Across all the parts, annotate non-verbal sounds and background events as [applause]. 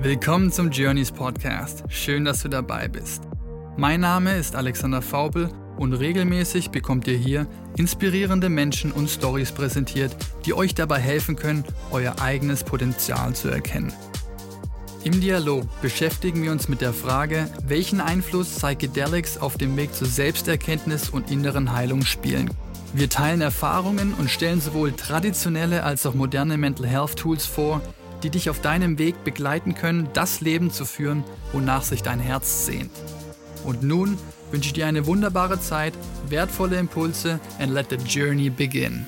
Willkommen zum Journeys Podcast. Schön, dass du dabei bist. Mein Name ist Alexander Faubel und regelmäßig bekommt ihr hier inspirierende Menschen und Stories präsentiert, die euch dabei helfen können, euer eigenes Potenzial zu erkennen. Im Dialog beschäftigen wir uns mit der Frage, welchen Einfluss Psychedelics auf dem Weg zur Selbsterkenntnis und inneren Heilung spielen. Wir teilen Erfahrungen und stellen sowohl traditionelle als auch moderne Mental Health Tools vor, die dich auf deinem Weg begleiten können, das Leben zu führen, wonach sich dein Herz sehnt. Und nun wünsche ich dir eine wunderbare Zeit, wertvolle Impulse and let the journey begin.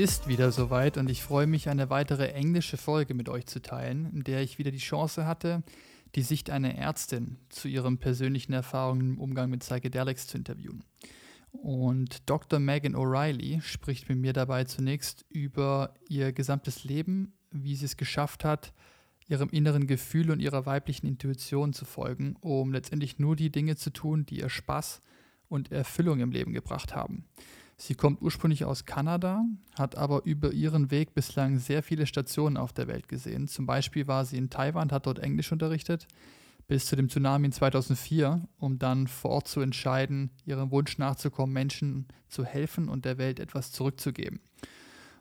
Ist wieder soweit und ich freue mich, eine weitere englische Folge mit euch zu teilen, in der ich wieder die Chance hatte, die Sicht einer Ärztin zu ihren persönlichen Erfahrungen im Umgang mit Psychedelics zu interviewen. Und Dr. Megan O'Reilly spricht mit mir dabei zunächst über ihr gesamtes Leben, wie sie es geschafft hat, ihrem inneren Gefühl und ihrer weiblichen Intuition zu folgen, um letztendlich nur die Dinge zu tun, die ihr Spaß und Erfüllung im Leben gebracht haben. Sie kommt ursprünglich aus Kanada, hat aber über ihren Weg bislang sehr viele Stationen auf der Welt gesehen. Zum Beispiel war sie in Taiwan, hat dort Englisch unterrichtet, bis zu dem Tsunami in 2004, um dann vor Ort zu entscheiden, ihrem Wunsch nachzukommen, Menschen zu helfen und der Welt etwas zurückzugeben.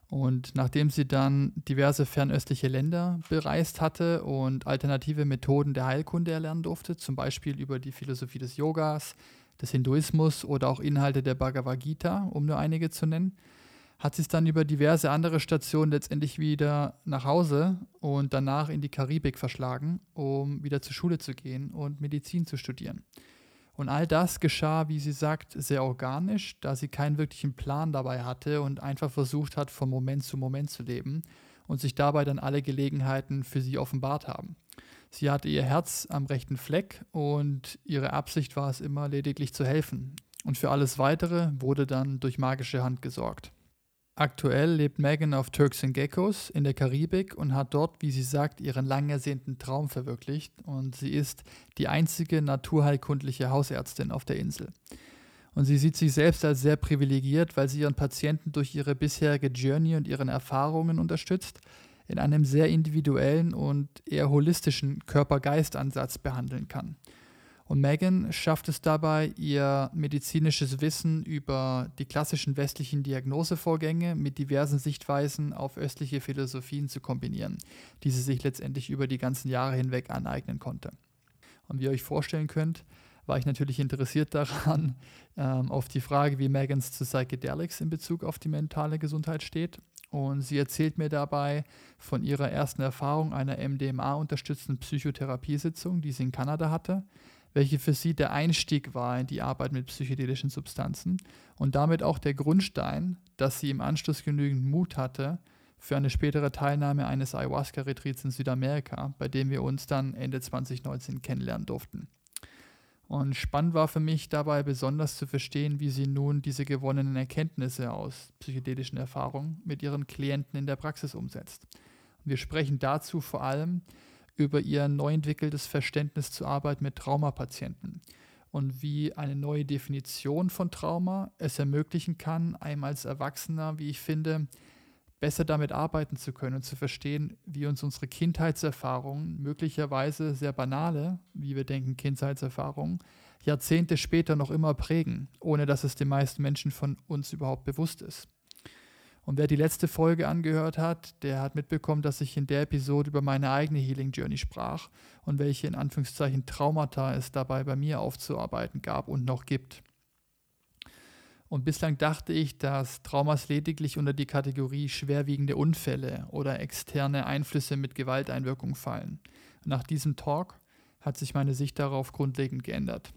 Und nachdem sie dann diverse fernöstliche Länder bereist hatte und alternative Methoden der Heilkunde erlernen durfte, zum Beispiel über die Philosophie des Yogas, des Hinduismus oder auch Inhalte der Bhagavad Gita, um nur einige zu nennen, hat sie es dann über diverse andere Stationen letztendlich wieder nach Hause und danach in die Karibik verschlagen, um wieder zur Schule zu gehen und Medizin zu studieren. Und all das geschah, wie sie sagt, sehr organisch, da sie keinen wirklichen Plan dabei hatte und einfach versucht hat, von Moment zu Moment zu leben und sich dabei dann alle Gelegenheiten für sie offenbart haben. Sie hatte ihr Herz am rechten Fleck und ihre Absicht war es immer, lediglich zu helfen. Und für alles Weitere wurde dann durch magische Hand gesorgt. Aktuell lebt Megan auf Turks and Geckos in der Karibik und hat dort, wie sie sagt, ihren lang ersehnten Traum verwirklicht. Und sie ist die einzige naturheilkundliche Hausärztin auf der Insel. Und sie sieht sich selbst als sehr privilegiert, weil sie ihren Patienten durch ihre bisherige Journey und ihren Erfahrungen unterstützt, in einem sehr individuellen und eher holistischen Körper-Geist-Ansatz behandeln kann. Und Megan schafft es dabei, ihr medizinisches Wissen über die klassischen westlichen Diagnosevorgänge mit diversen Sichtweisen auf östliche Philosophien zu kombinieren, die sie sich letztendlich über die ganzen Jahre hinweg aneignen konnte. Und wie ihr euch vorstellen könnt, war ich natürlich interessiert daran, ähm, auf die Frage, wie Megans zu Psychedelics in Bezug auf die mentale Gesundheit steht und sie erzählt mir dabei von ihrer ersten Erfahrung einer MDMA-unterstützten Psychotherapiesitzung, die sie in Kanada hatte, welche für sie der Einstieg war in die Arbeit mit psychedelischen Substanzen und damit auch der Grundstein, dass sie im Anschluss genügend Mut hatte für eine spätere Teilnahme eines Ayahuasca-Retreats in Südamerika, bei dem wir uns dann Ende 2019 kennenlernen durften. Und spannend war für mich dabei besonders zu verstehen, wie sie nun diese gewonnenen Erkenntnisse aus psychedelischen Erfahrungen mit ihren Klienten in der Praxis umsetzt. Wir sprechen dazu vor allem über ihr neu entwickeltes Verständnis zur Arbeit mit Traumapatienten und wie eine neue Definition von Trauma es ermöglichen kann, einem als Erwachsener, wie ich finde, besser damit arbeiten zu können und zu verstehen, wie uns unsere Kindheitserfahrungen, möglicherweise sehr banale, wie wir denken, Kindheitserfahrungen, Jahrzehnte später noch immer prägen, ohne dass es den meisten Menschen von uns überhaupt bewusst ist. Und wer die letzte Folge angehört hat, der hat mitbekommen, dass ich in der Episode über meine eigene Healing Journey sprach und welche in Anführungszeichen Traumata es dabei bei mir aufzuarbeiten gab und noch gibt. Und bislang dachte ich, dass Traumas lediglich unter die Kategorie schwerwiegende Unfälle oder externe Einflüsse mit Gewalteinwirkung fallen. nach diesem Talk hat sich meine Sicht darauf grundlegend geändert.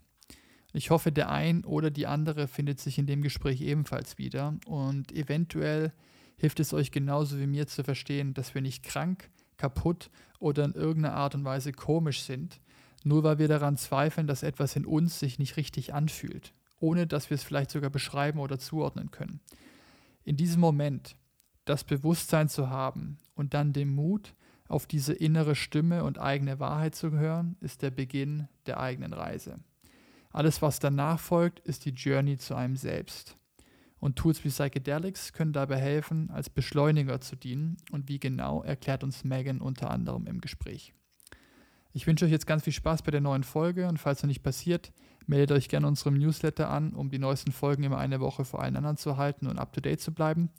Ich hoffe, der ein oder die andere findet sich in dem Gespräch ebenfalls wieder und eventuell hilft es euch genauso wie mir zu verstehen, dass wir nicht krank, kaputt oder in irgendeiner Art und Weise komisch sind, nur weil wir daran zweifeln, dass etwas in uns sich nicht richtig anfühlt ohne dass wir es vielleicht sogar beschreiben oder zuordnen können. In diesem Moment das Bewusstsein zu haben und dann den Mut, Auf diese innere Stimme und eigene Wahrheit zu hören, ist der Beginn der eigenen Reise. Alles, was danach folgt, ist die Journey zu einem selbst. Und Tools wie Psychedelics können dabei helfen, als Beschleuniger zu dienen. Und wie genau, erklärt uns Megan unter anderem im Gespräch. Ich wünsche euch jetzt ganz viel Spaß bei der neuen Folge und falls noch nicht passiert, meldet euch gerne unserem Newsletter an, um die neuesten Folgen immer eine Woche vor allen anderen zu halten und up to date zu bleiben.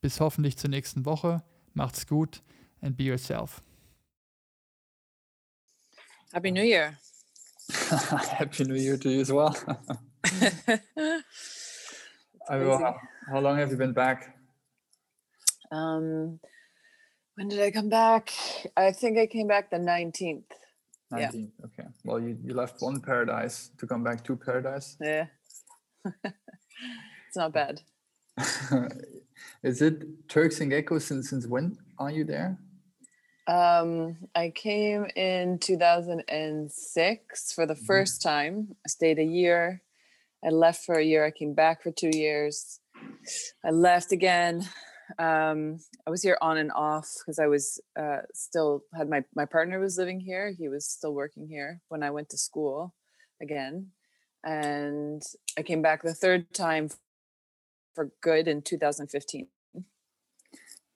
Bis hoffentlich zur nächsten Woche. Macht's gut and be yourself. Happy New Year. [laughs] Happy New Year to you as well. [laughs] how, how long have you been back? Um, when did I come back? I think I came back the 19th. 19th, yeah. okay. Well, you, you left one paradise to come back to paradise. [laughs] Yeah. it's not bad. [laughs] Is it Turks and Caicos since since when are you there? Um, I came in 2006 for the 1st mm-hmm. time. I stayed a year. I left for a year. I came back for two years. I left again. Um, I was here on and off because I was uh, still had my my partner was living here. He was still working here when I went to school again, and I came back the third time for good in 2015.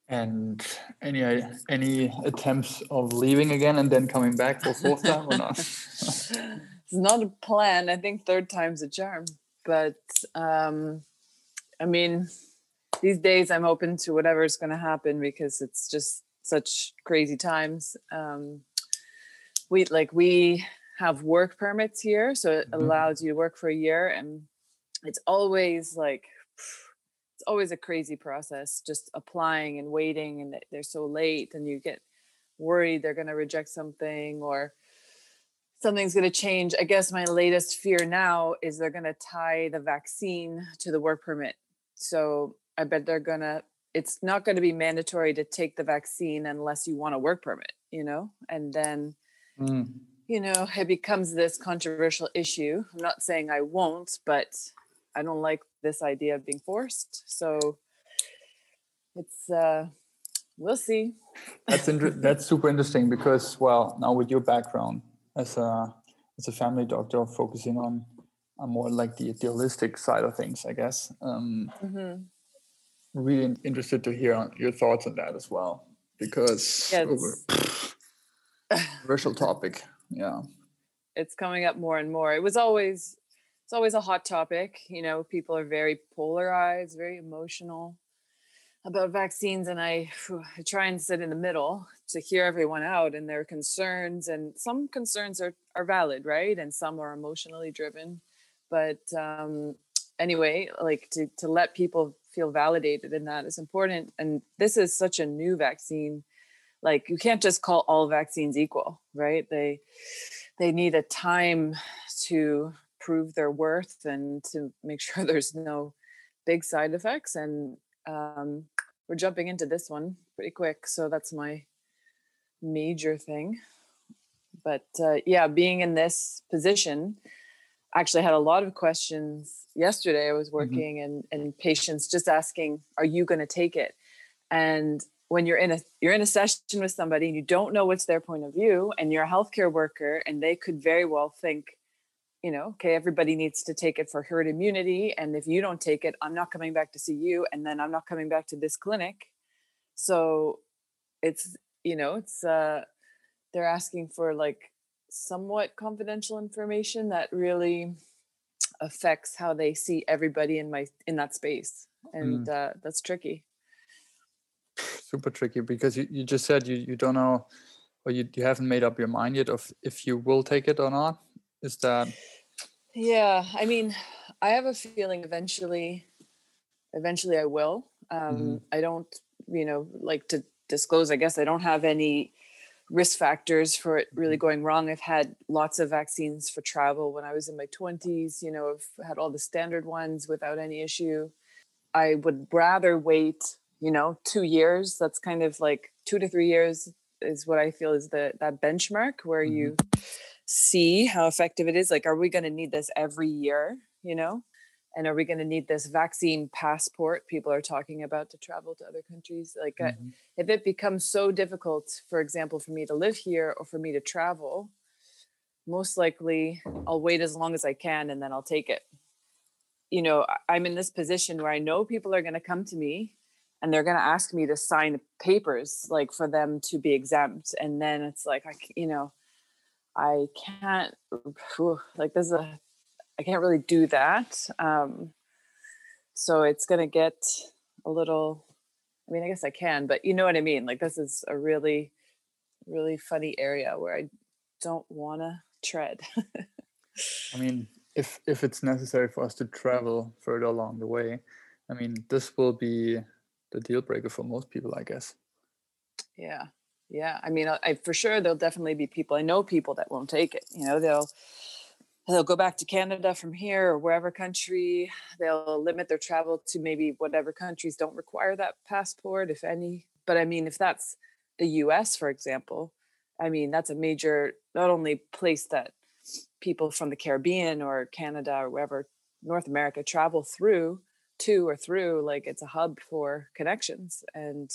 And any any attempts of leaving again and then coming back for fourth time or not? [laughs] it's not a plan. I think third time's a charm. But um, I mean, these days I'm open to whatever is going to happen because it's just such crazy times. Um, we like we have work permits here, so it mm-hmm. allows you to work for a year, and it's always like it's always a crazy process just applying and waiting and they're so late and you get worried they're going to reject something or something's going to change i guess my latest fear now is they're going to tie the vaccine to the work permit so i bet they're going to it's not going to be mandatory to take the vaccine unless you want a work permit you know and then mm. you know it becomes this controversial issue i'm not saying i won't but I don't like this idea of being forced. So it's uh, we'll see. That's inter- [laughs] that's super interesting because well now with your background as a as a family doctor focusing on on more like the idealistic side of things, I guess. Um, mm-hmm. Really interested to hear your thoughts on that as well because yeah, controversial [laughs] topic. Yeah, it's coming up more and more. It was always it's always a hot topic. You know, people are very polarized, very emotional about vaccines, and I, I try and sit in the middle to hear everyone out and their concerns. And some concerns are are valid, right? And some are emotionally driven. But um, anyway, like to to let people feel validated in that is important. And this is such a new vaccine. Like you can't just call all vaccines equal, right? They they need a time to prove their worth and to make [laughs] sure there's no big side effects. And um, we're jumping into this one pretty quick. So that's my major thing. But uh, yeah, being in this position, actually had a lot of questions yesterday. I was mm-hmm. working mm-hmm. and, and patients just asking, are you going to take it? And when you're in a you're in a session with somebody and you don't know what's their point of view and you're a healthcare worker and they could very well think you know, okay, everybody needs to take it for herd immunity. And if you don't take it, I'm not coming back to see you. And then I'm not coming back to this clinic. So it's, you know, it's, uh, they're asking for like somewhat confidential information that really affects how they see everybody in my, in that space. And mm. uh, that's tricky. Super tricky because you, you just said you, you don't know or you, you haven't made up your mind yet of if you will take it or not. Is that yeah, I mean, I have a feeling eventually, eventually I will. Um, mm-hmm. I don't, you know, like to disclose. I guess I don't have any risk factors for it really mm-hmm. going wrong. I've had lots of vaccines for travel when I was in my twenties. You know, I've had all the standard ones without any issue. I would rather wait, you know, two years. That's kind of like two to three years is what I feel is the that benchmark where mm-hmm. you see how effective it is like are we going to need this every year you know and are we going to need this vaccine passport people are talking about to travel to other countries like mm-hmm. if it becomes so difficult for example for me to live here or for me to travel most likely i'll wait as long as i can and then i'll take it you know i'm in this position where i know people are going to come to me and they're going to ask me to sign papers like for them to be exempt and then it's like i you know i can't like there's a I can't really do that. Um, so it's going to get a little, I mean, I guess I can, but you know what I mean? Like, this is a really, really funny area where I don't want to tread. I mean, if if it's necessary for us to travel further along the way, I mean, this will be the deal breaker for most people, I guess. Yeah, yeah. I mean, I, I for sure there'll definitely be people. I know people that won't take it. You know, they'll they'll go back to Canada from here or wherever country. They'll limit their travel to maybe whatever countries don't require that passport, if any. But I mean, if that's the US, for example, I mean, that's a major, not only place that people from the Caribbean or Canada or wherever, North America travel through to or through, like it's a hub for connections. And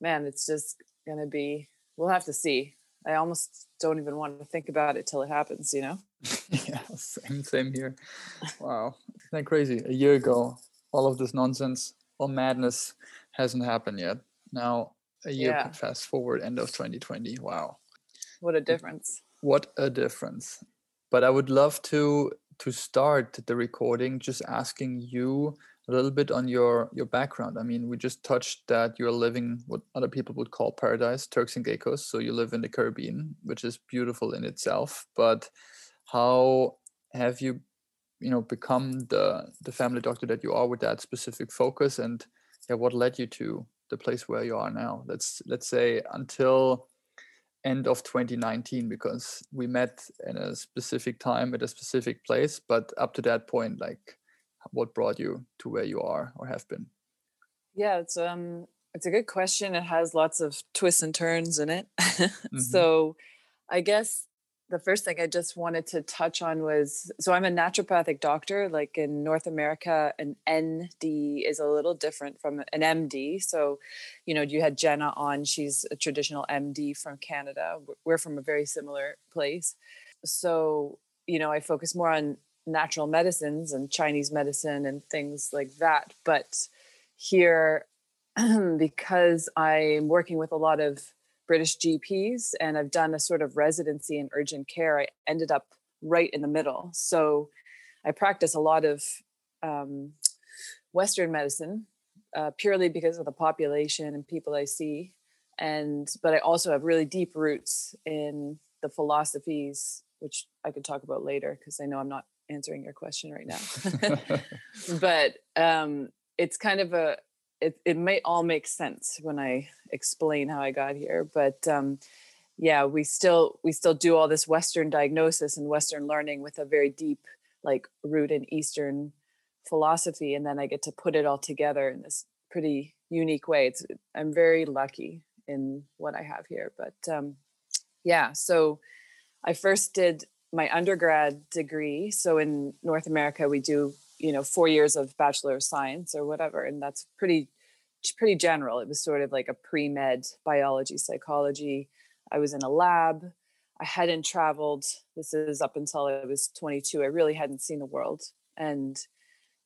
man, it's just going to be, we'll have to see. I almost don't even want to think about it till it happens, you know? [laughs] yeah, same same here. Wow, isn't that crazy? A year ago, all of this nonsense or madness hasn't happened yet. Now a year yeah. fast forward, end of 2020. Wow, what a difference! What a difference! But I would love to to start the recording just asking you a little bit on your your background. I mean, we just touched that you're living what other people would call paradise, Turks and Caicos. So you live in the Caribbean, which is beautiful in itself. But how have you you know become the the family doctor that you are with that specific focus? And yeah what led you to the place where you are now? Let's let's say until end of 2019 because we met in a specific time at a specific place but up to that point like what brought you to where you are or have been? Yeah it's um it's a good question. It has lots of twists and turns in it. [laughs] Mm-hmm. so i guess the first thing I just wanted to touch on was so I'm a naturopathic doctor. Like in North America, an ND is a little different from an MD. So, you know, you had Jenna on, she's a traditional MD from Canada. We're from a very similar place. So, you know, I focus more on natural medicines and Chinese medicine and things like that. But here, [clears throat] because I'm working with a lot of British GPs and I've done a sort of residency in urgent care, I ended up right in the middle. So I practice a lot of um, Western medicine uh, purely because of the population and people I see. And, but I also have really deep roots in the philosophies, which I could talk about later because I know I'm not answering your question right now. [laughs] [laughs] but um, it's kind of a, it, it may all make sense when I explain how I got here. But um, yeah, we still we still do all this Western diagnosis and Western learning with a very deep like root in Eastern philosophy, and then I get to put it all together in this pretty unique way. It's I'm very lucky in what I have here. But um, yeah, so I first did my undergrad degree. So in North America, we do you know four years of bachelor of science or whatever and that's pretty pretty general. It was sort of like a pre-med biology psychology. I was in a lab. I hadn't traveled this is up until i was 22 i really hadn't seen the world and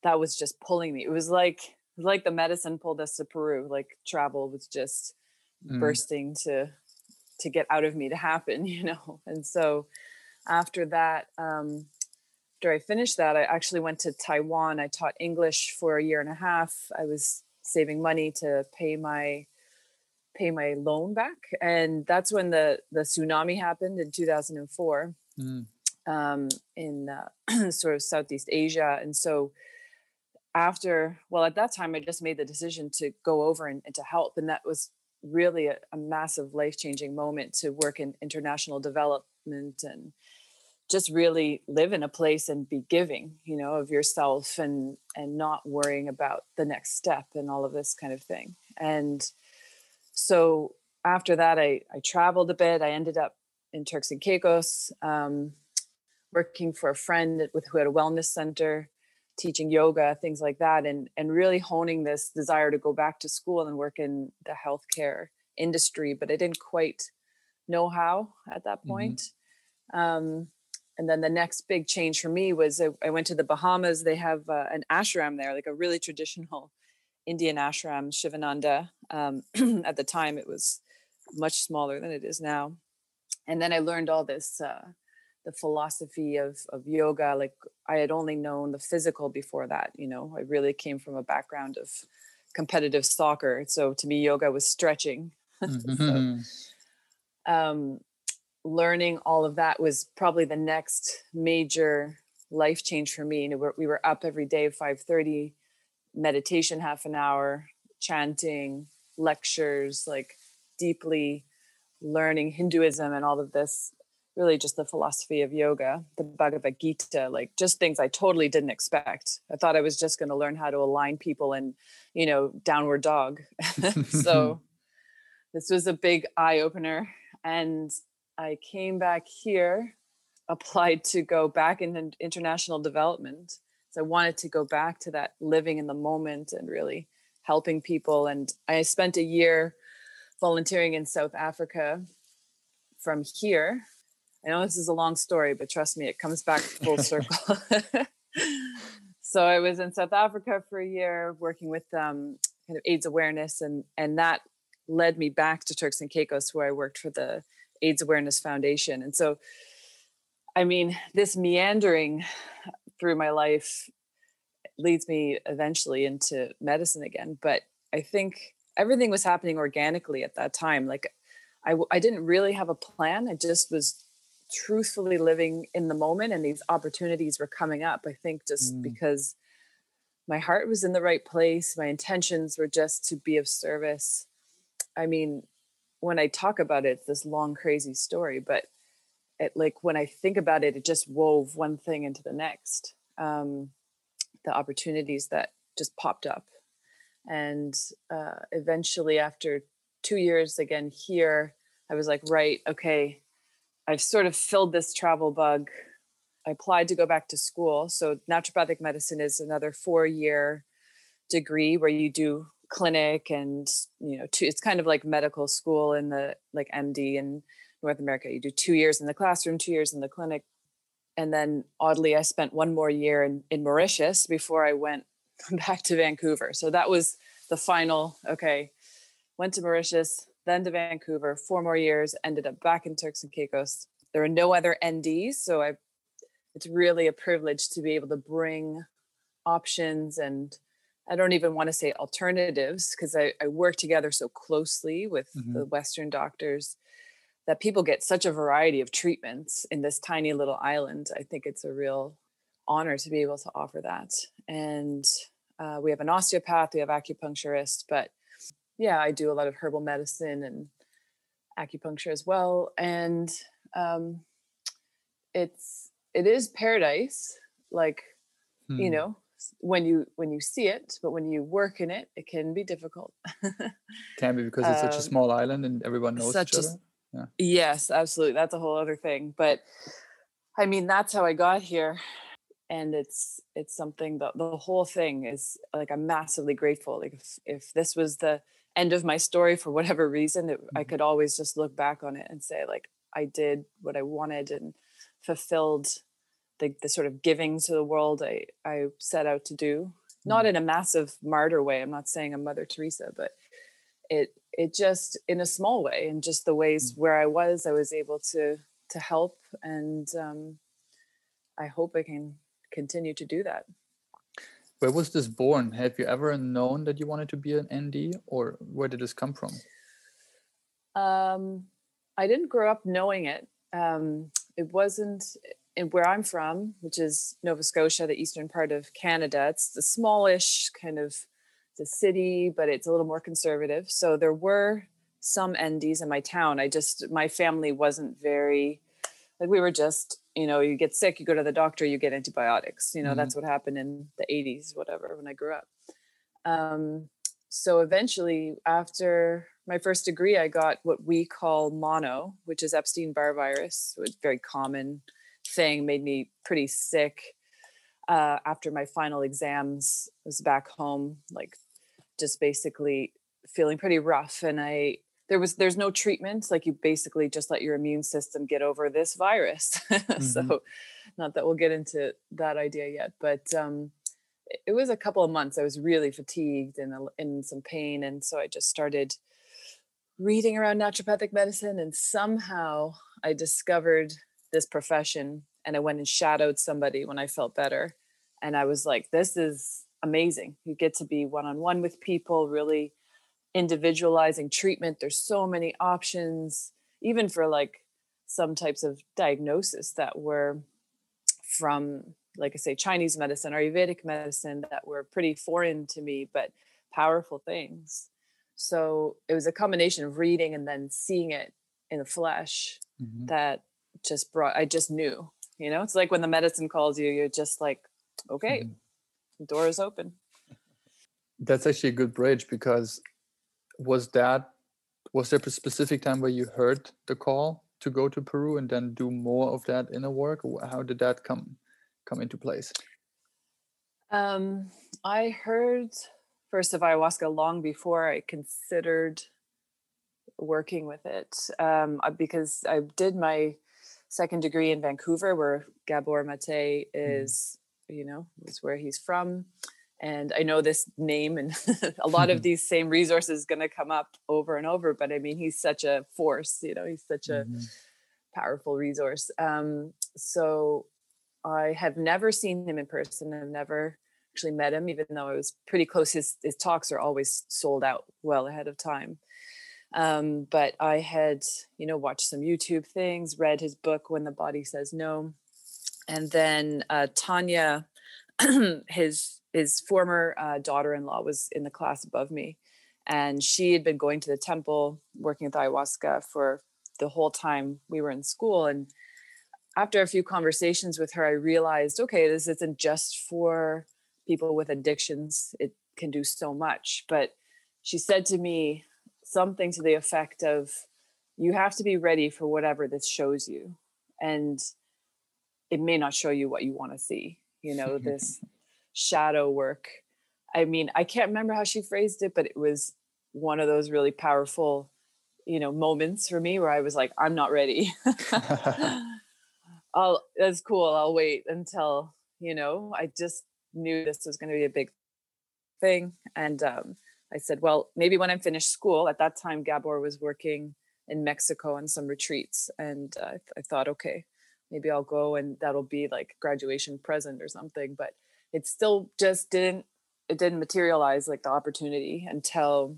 that was just pulling me. It was like like the medicine pulled us to peru like travel was just mm. bursting to to get out of me to happen [laughs] you know? And so after that um after I finished that, I actually went to Taiwan. I taught English for a year and a half. I was saving money to pay my pay my loan back, and that's when the the tsunami happened in 2004 mm. um, in uh, [clears throat] sort of Southeast Asia. And so after, well, at that time, I just made the decision to go over and, and to help, and that was really a, a massive life changing moment to work in international development and just really live in a place and be giving you know of yourself and and not worrying about the next step and all of this kind of thing and so after that i i traveled a bit i ended up in turks and caicos um, working for a friend with who had a wellness center teaching yoga, things like that, and and really honing this desire to go back to school and work in the healthcare industry, but I didn't quite know how at that mm-hmm. point. Mm-hmm. Um, and then the next big change for me was I, I went to the Bahamas. They have uh, an ashram there, like a really traditional Indian ashram, Shivananda. Um, [clears throat] at the time, it was much smaller than it is now. And then I learned all this, uh, the philosophy of of yoga. Like I had only known the physical before that. You know, I really came from a background of competitive soccer, so to me, yoga was stretching. [laughs] Mm-hmm. so, um, learning all of that was probably the next major life change for me. You know, we were up every day 5:30, meditation half an hour, chanting, lectures, like deeply learning Hinduism and all of this. Really, just the philosophy of yoga, the Bhagavad Gita, like just things I totally didn't expect. I thought I was just going to learn how to align people and, you know, downward dog. [laughs] so, [laughs] this was a big eye opener. And I came back here, [laughs] applied to go back in international development. So I wanted to go back to that living in the moment and really helping people. And I spent a year volunteering in South Africa from here. I know this is a long story, but trust me, it comes back full [laughs] circle. [laughs] so I was in South Africa for a year working with um, kind of AIDS awareness, and and that led me back to Turks and Caicos, where I worked for the AIDS Awareness Foundation. And so, I mean, this meandering through my life leads me eventually into medicine again. But I think everything was happening organically at that time. Like, I, I didn't really have a plan. I just was truthfully living in the moment, and these opportunities were coming up. I think just mm. because my heart was in the right place, my intentions were just to be of service. I mean, when I talk about it, it's this long, crazy story, but it like when I think about it, it just wove one thing into the next. Um, the opportunities that just popped up. And uh, eventually, after two years again here, I was like, right, okay, I've sort of filled this travel bug. I applied to go back to school. So, naturopathic medicine is another four year degree where you do clinic and you know two, it's kind of like medical school in the like md in north america. You do two years in the classroom two years in the clinic. And then oddly i spent one more year in, in mauritius before i went [laughs] back to vancouver. So that was the final okay went to mauritius then to vancouver four more years ended up back in turks and caicos. There are no other nds so i it's really a privilege to be able to bring options and I don't even want to say alternatives because I, I, work together so closely with mm-hmm. the Western doctors that people get such a variety of treatments in this tiny little island. I think it's a real honor to be able to offer that. And uh, we have an osteopath, we have acupuncturist, but yeah, I do a lot of herbal medicine and acupuncture as well. And um, it's it is paradise, like hmm. you know, when you when you see it but when you work in it it can be difficult [laughs] can be because it's um, such a um, small island and everyone knows each other a, yeah. yes absolutely that's a whole other thing but i mean that's how i got here and it's it's something that the whole thing is like i'm massively grateful like if, if this was the end of my story for whatever reason it, mm-hmm. i could always just look back on it and say like i did what i wanted and fulfilled the, the sort of giving to the world I, I set out to do. Not mm. in a massive martyr way i'm not saying i'm mother teresa but it it just in a small way and just the ways mm. where i was i was able to to help and um, i hope i can continue to do that. Where was this born? Have you ever known that you wanted to be an nd or where did this come from? Um, i didn't grow up knowing it. Um, it wasn't in where I'm from, which is Nova Scotia, the eastern part of Canada, it's a smallish kind of the city, but it's a little more conservative. So there were some NDs in my town. I just my family wasn't very like we were just you know you get sick, you go to the doctor, you get antibiotics. You know mm-hmm. that's what happened in the 80s, whatever, when I grew up. Um, so eventually, after my first degree, I got what we call mono, which is Epstein Barr virus. It was very common thing made me pretty sick. uh, after my final exams, I was back home, like just basically feeling pretty rough. And I, there was, there's no treatment. Like you basically just let your immune system get over this virus. [laughs] Mm-hmm. so not that we'll get into that idea yet, but, um, it was a couple of months. I was really fatigued and in some pain. And so I just started reading around naturopathic medicine and somehow I discovered this profession and I went and shadowed somebody when I felt better. And I was like, this is amazing. You get to be one on one with people, really individualizing treatment. There's so many options, even for like some types of diagnosis that were from, like I say, Chinese medicine, or Ayurvedic medicine that were pretty foreign to me, but powerful things. So it was a combination of reading and then seeing it in the flesh mm-hmm. that just brought, I just knew you know, it's like when the medicine calls you, you're just like, okay, mm-hmm. the door is open. That's actually a good bridge because was that was there a specific time where you heard the call to go to Peru and then do more of that inner work? How did that come come into place? Um, I heard first of ayahuasca long before I considered working with it um, because I did my second degree in Vancouver, where Gabor Mate mm. is, mm. you know, is where he's from. And I know this name and [laughs] a lot of [laughs] these same resources going to come up over and over. But I mean, he's such a force, you know, he's such a mm-hmm. powerful resource. Um, so I have never seen him in person. I've never actually met him, even though I was pretty close. His, his talks are always sold out well ahead of time. Um, but I had, you know, watched some YouTube things, read his book, When the Body Says No. And then uh, Tanya, [clears throat] his his former uh, daughter-in-law was in the class above me and she had been going to the temple working with ayahuasca for the whole time we were in school and after a few conversations with her i realized okay this isn't just for people with addictions it can do so much but she said to me something to the effect of you have to be ready for whatever this shows you and it may not show you what you want to see you know [laughs] this shadow work. I mean i can't remember how she phrased it but it was one of those really powerful you know moments for me where i was like i'm not ready. [laughs] [laughs] I'll that's cool i'll wait until you know i just knew this was going to be a big thing and um I said, well, maybe when I'm finished school, at that time, Gabor was working in Mexico on some retreats. And uh, I thought, okay, maybe I'll go and that'll be like graduation present or something. But it still just didn't, it didn't materialize like the opportunity until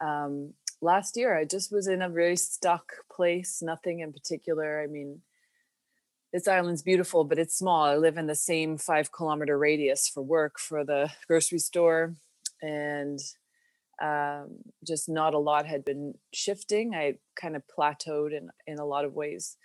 um, last year. I just was in a very stuck place, nothing in particular. I mean, this island's beautiful, but it's small. I live in the same five kilometer radius for work, for the grocery store, and um, just not a lot had been shifting. I kind of plateaued in in a lot of ways,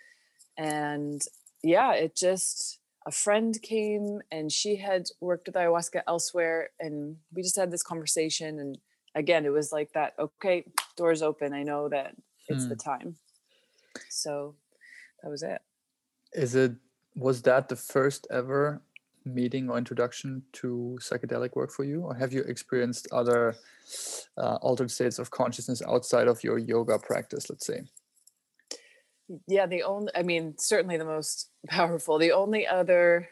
and yeah, it just a friend came and she had worked with ayahuasca elsewhere, and we just had this conversation. And again, it was like that. Okay, doors open. I know that it's hmm. the time. So that was it. Is it was that the first ever meeting or introduction to psychedelic work for you, or have you experienced other uh, altered states of consciousness outside of your yoga practice, let's say? Yeah, the only, I mean, certainly the most [laughs] powerful. The only other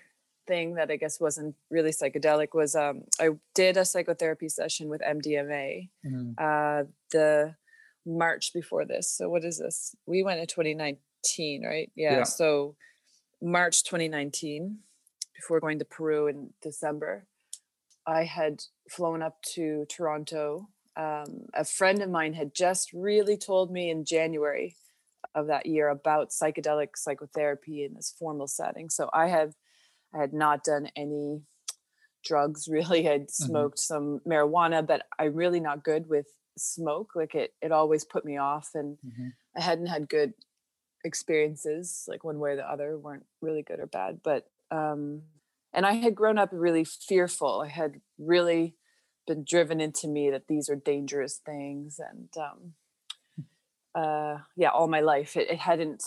thing that I guess wasn't really psychedelic was um, I did a psychotherapy session with MDMA mm. uh, the March before this. So what is this? We went in 2019, right? Yeah. yeah. So March 2019 before going to Peru in December, I had flown up to Toronto. Um, a friend of mine had just really told me in January of that year about psychedelic psychotherapy in this formal setting. So I had I had not done any drugs [laughs] really. I'd mm-hmm. smoked mm-hmm. some marijuana, but I'm really not good with smoke. Like it it always put me off and mm-hmm. I hadn't had good experiences like one way or the other weren't really good or bad but um, and I had grown up really fearful. I had really been driven into me that these are dangerous things, and um, uh, yeah, all my life it, it hadn't,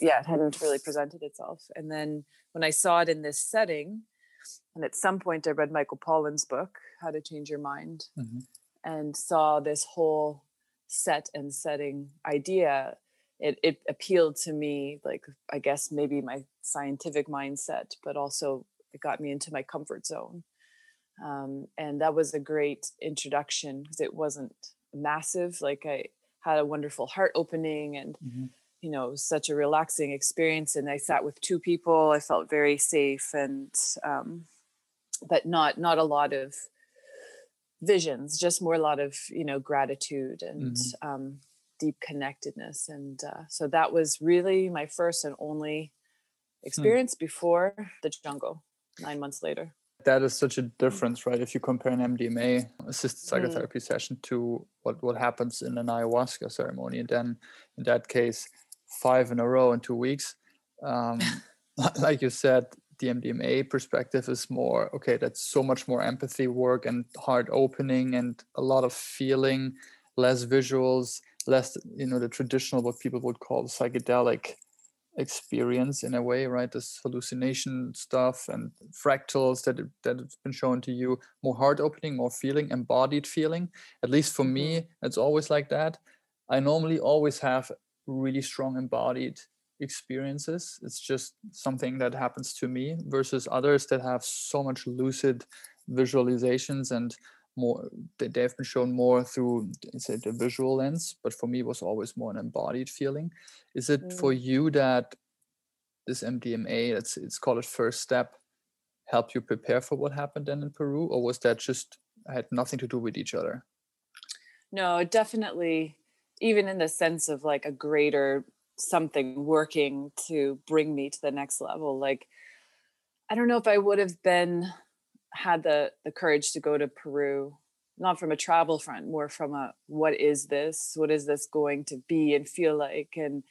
yeah, it hadn't really presented itself. And then when I saw it in this setting, And at some point, I read Michael Pollan's book, How to Change Your Mind, Mhm. and saw this whole set and setting idea. It, it appealed to me, like, I guess maybe my scientific mindset, but also it got me into my comfort zone. Um, and that was a great introduction because it wasn't massive. Like, I had a wonderful heart opening and Mhm. you know, such a relaxing experience. And I sat with two people. I felt very safe and, um, but not not a lot of visions, just more a lot of you know gratitude and Mhm. um, deep connectedness. And uh, so that was really my first and only experience before the jungle. Nine months later. that is such a difference, right? If you compare an MDMA assisted Mm. psychotherapy session to what, what happens in an ayahuasca ceremony, and then in that case, five in a row in two weeks. Um, [laughs] like you said, the MDMA perspective is more okay. That's so much more empathy work and heart opening and a lot of feeling, less visuals, less you know the traditional what people would call psychedelic experience in a way right? This hallucination stuff and fractals that that have been shown to you more heart opening more feeling embodied feeling. At least for me mm-hmm. it's always like that. I normally always have really strong embodied experiences. It's just something that happens to me versus others that have so much lucid visualizations and more they- they've been shown more through say the visual lens but for me it was always more an embodied feeling is it for mm. you that this mdma let's it's called it first step help you prepare for what happened then in peru or was that just had nothing to do with each other No, definitely, even in the sense of like a greater something working to bring me to the next level. Like, I don't know if I would have been had the the courage to go to Peru, not from a travel front, more from a what is this? What is this going to be and feel like? And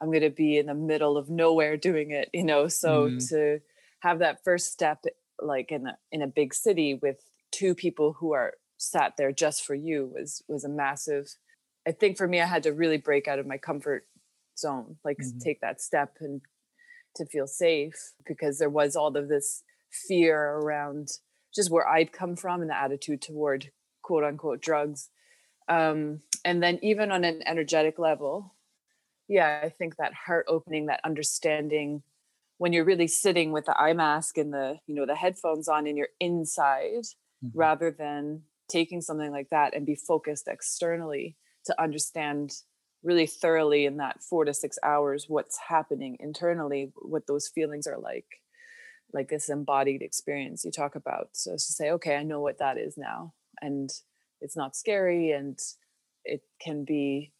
I'm going to be in the middle of nowhere doing it, you know. So Mm. to have that first step, like in a in a big city with two people who are sat there just for you was was a massive i think for me i had to really break out of my comfort zone like Mhm. take that step and to feel safe because there was all of this fear around just where i'd come from and the attitude toward quote unquote drugs um, and then even on an energetic level yeah i think that heart opening that understanding when you're really sitting with the eye mask and the you know the headphones on and you're inside Mhm. rather than taking something like that and be focused externally to understand really thoroughly in that four to six hours what's happening internally what those feelings are like like this embodied experience you talk about so to say okay i know what that is now and it's not scary and it can be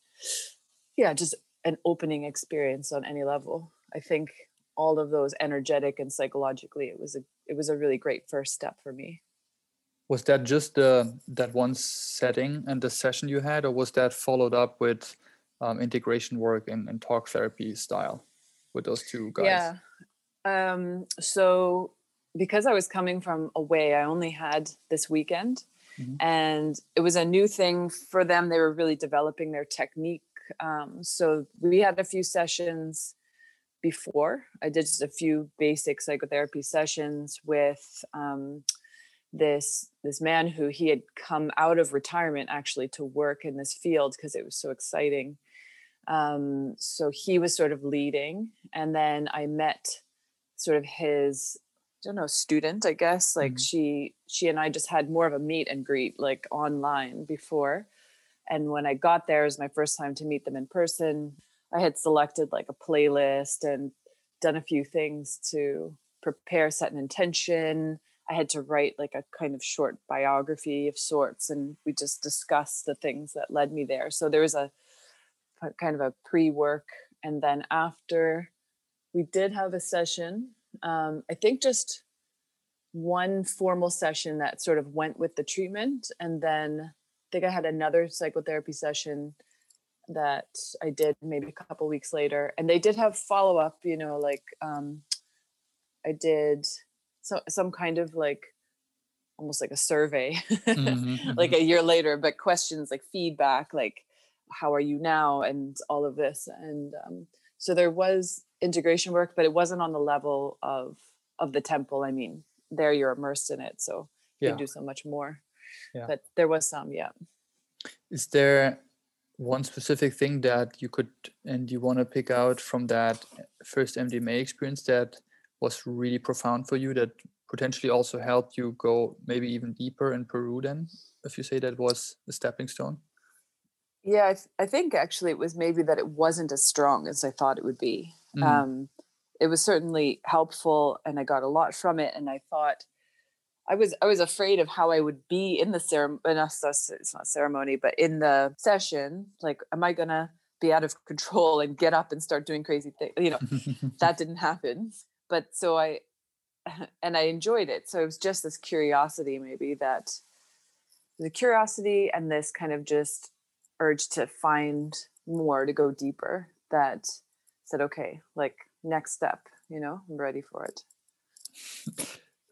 yeah just an opening experience on any level. I think all of those energetic and psychologically it was a it was a really great first step for me. Was that just the that one setting and the session you had or was that followed up with um, integration work and, and talk therapy style with those two guys? Yeah. Um, so because I was coming from away, I only had this weekend Mhm. and it was a new thing for them. They were really developing their technique. Um, so we had a few sessions before. I did just a few basic psychotherapy sessions with um, this this man who he had come out of retirement actually to work in this field because it was so exciting. Um, so he was sort of leading, and then I met sort of his I don't know student, I guess. Like Mhm. she she and I just had more of a meet and greet like online before. And when I got there, it was my first time to meet them in person. I had selected like a playlist and done a few things to prepare, set an intention. I had to write like a kind of short biography of sorts, and we just discussed the things that led me there. So there was a kind of a pre-work, and then after, we did have a session. Um, I think just one formal session that sort of went with the treatment, and then I think I had another psychotherapy session that I did maybe a couple weeks later, and they did have follow up. You know, like um, I did so some kind of like almost like a survey, Mhm, [laughs] like a year later, but questions like feedback, like how are you now, and all of this, and um, so there was integration work, but it wasn't on the level of of the temple. I mean, there you're immersed in it so you Yeah. can do so much more Yeah. but there was some yeah Is there one specific thing that you could and you want to pick out from that first MDMA experience that was really profound for you that potentially also helped you go maybe even deeper in Peru then if you say that was a stepping stone? yeah I, th- I think actually it was maybe that it wasn't as strong as i thought it would be Mhm. um, it was certainly helpful and i got a lot from it and i thought i was i was afraid of how i would be in the ceremony it's not ceremony but in the session like am i gonna be out of [laughs] control and get up and start doing crazy things you know [laughs] that didn't happen but so i [laughs] and i enjoyed it so it was just this curiosity maybe that the curiosity and this kind of just urge to find more to go deeper that said okay like next step you know i'm ready for it.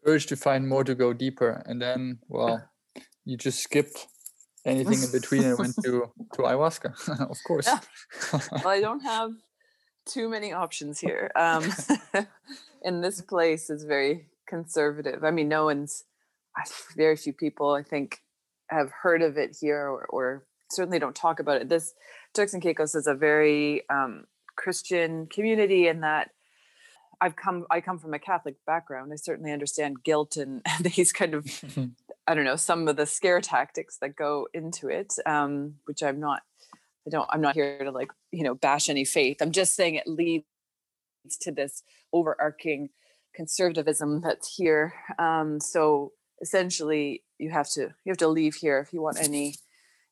Urge to find more to go deeper and then well [laughs] you just skipped anything in between and went to to ayahuasca [laughs] of course. Yeah. [laughs] well i don't have too many options here. Um in this place is very conservative. I mean no one's very few people i think have heard of it here or, or certainly don't talk about it. This turks and caicos is a very um christian community and that i've come i come from a catholic background i certainly understand guilt and, and [laughs] these kind of [laughs] I don't know some of the scare tactics that go into it, um, which I'm not. I don't. I'm not here to like you know bash any faith. I'm just saying it leads to this overarching conservatism that's here. Um, so essentially, you have to you have to leave here if you want any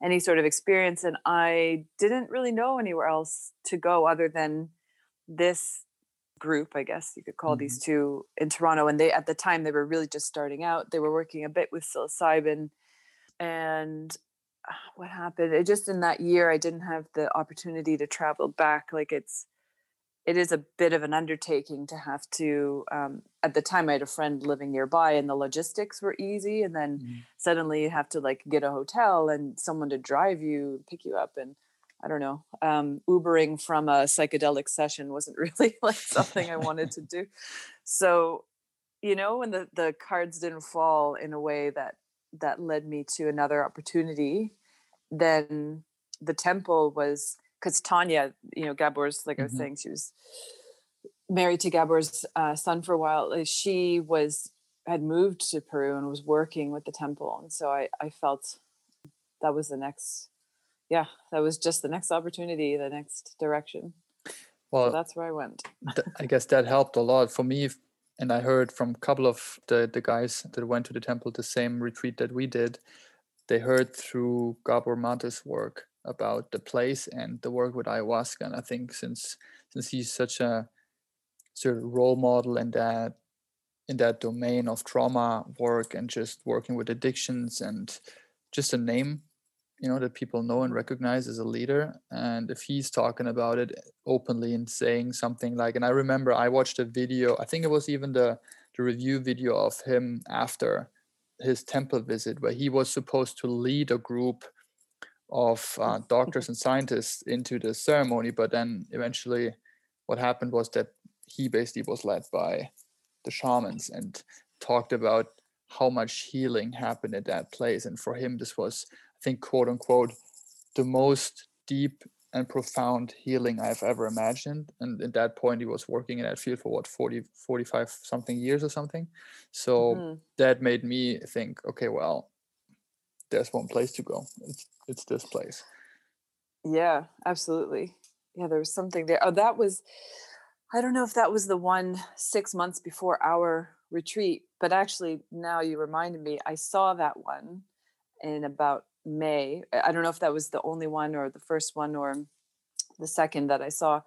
any sort of experience. And I didn't really know anywhere else to go other than this group, I guess you could call these two in Toronto. And they, at the time, they were really just starting out. They were working a bit with psilocybin. And uh, what happened? It just in that year, I didn't have the opportunity to travel back. Like it's, it is a bit of an undertaking to have to. Um, at the time, I had a friend living nearby, and the logistics were easy. And then Mhm. suddenly, you have to like get a hotel and someone to drive you, pick you up, and I don't know. Um, Ubering from a psychedelic session wasn't [laughs] really like something I wanted to do. So, you know, when the the cards didn't fall in a way that that led me to another opportunity, then the temple was because Tanya, you know, Gabor's like I was Mhm. saying, she was married to Gabor's uh, son for a while. uh, She was had moved to Peru and was working with the temple, and so I I felt that was the next yeah, that was just the next opportunity, the next direction. well So that's where I went. I guess that helped a lot for me. And I heard from a couple of the, the guys that went to the temple, the same retreat that we did. They heard through Gabor Mate's work about the place and the work with ayahuasca. And I think since since he's such a sort of role model in that in that domain of trauma work and just working with addictions and just a name you know that people know and recognize as a leader and if he's talking about it openly and saying something like and i remember i watched a video i think it was even the the review video of him after his temple visit where he was supposed to lead a group of uh, doctors and scientists into the ceremony but then eventually what happened was that he basically was led by the shamans and talked about how much healing happened at that place. And for him this was i think quote unquote the most deep and profound healing i've ever imagined. And at that point he was working in that field for what 40 45 something years or something? So Mhm. that made me think okay well there's one place to go it's it's this place Yeah, absolutely. Yeah, there was something there. Oh, that was, I don't know if that was the one six months before our retreat, but actually, now you reminded me, I saw that one in about May. I I don't know if that was the only one or the first one or the second that I saw.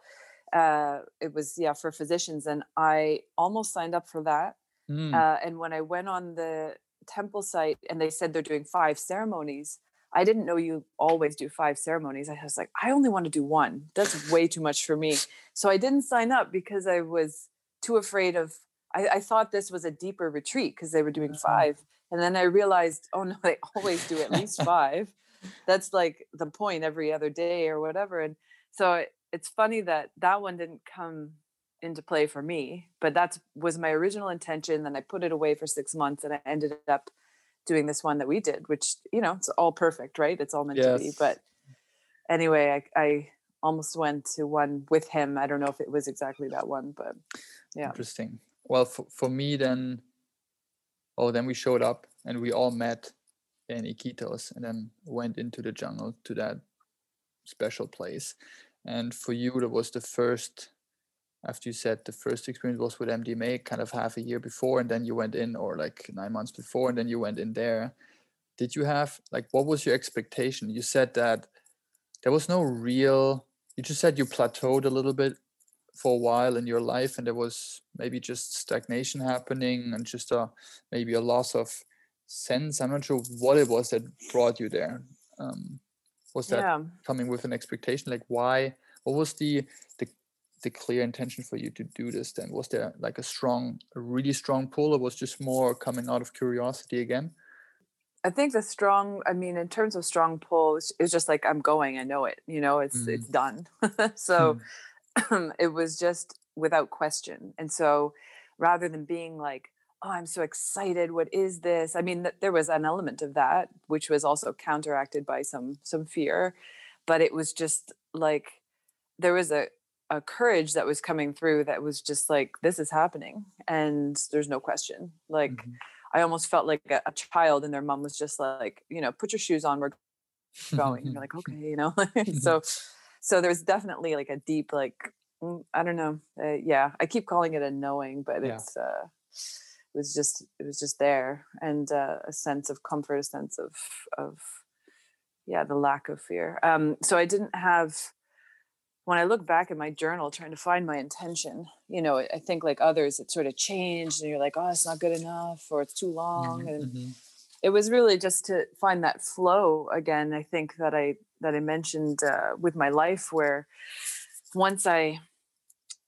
Uh, it was, yeah, for physicians. And I almost signed up for that. Mm, Uh, and when I went on the temple site and they said they're doing five ceremonies, I didn't know you always do five ceremonies. I was like, I only want to do one. That's way too much for me. So I didn't sign up because I was too afraid of. I, I thought this was a deeper retreat because they were doing Mhm. five, and then I realized, oh no, [laughs] they always do at least [laughs] five. That's like the point every other day or whatever. And so it, it's funny that that one didn't come into play for me but that was my original intention then i put it away for six months and i ended up doing this one that we did which you know it's all perfect right? It's all meant yes. to be but anyway I, I almost went to one with him i don't know if it was exactly that one but yeah. Interesting. Well for, for me then oh then we showed up and we all met in iquitos and then went into the jungle to that special place and for you that was the first after you said the first experience was with MDMA kind of half a year before and then you went in or like nine months before and then you went in there. Did you have like what was your expectation? You said that there was no real you just said you plateaued a little bit for a while in your life and there was maybe just stagnation happening and just a maybe a loss of sense. I'm not sure what it was that brought you there. Um, was that yeah. coming with an expectation? Like why what was the the the clear intention for you to do this then? Was there like a strong a really strong pull or was just more coming out of curiosity again? I think the strong i mean in terms of strong pull it's, just like i'm going i know it you know it's mm. it's done. [laughs] So mm. [clears throat] it was just without question. And so rather than being like oh i'm so excited what is this? I mean th- there was an element of that which was also counteracted by some some fear. But it was just like there was a a courage that was coming through that was just like this is happening and there's no question like mm-hmm. i almost felt like a, a, child and their mom was just like you know put your shoes on we're going and you're like [laughs] okay you know [laughs] so so there's definitely like a deep like mm, i don't know uh, yeah i keep calling it a knowing but yeah. it's uh it was just it was just there and uh, a sense of comfort a sense of of yeah the lack of fear um so i didn't have when I look back at my journal trying to find my intention, you know, I think like others, it sort of changed and you're like, oh, it's not good enough or it's too long. Mm-hmm. And mm-hmm. it was really just to find that flow again. I think that I, that I mentioned uh, with my life where once I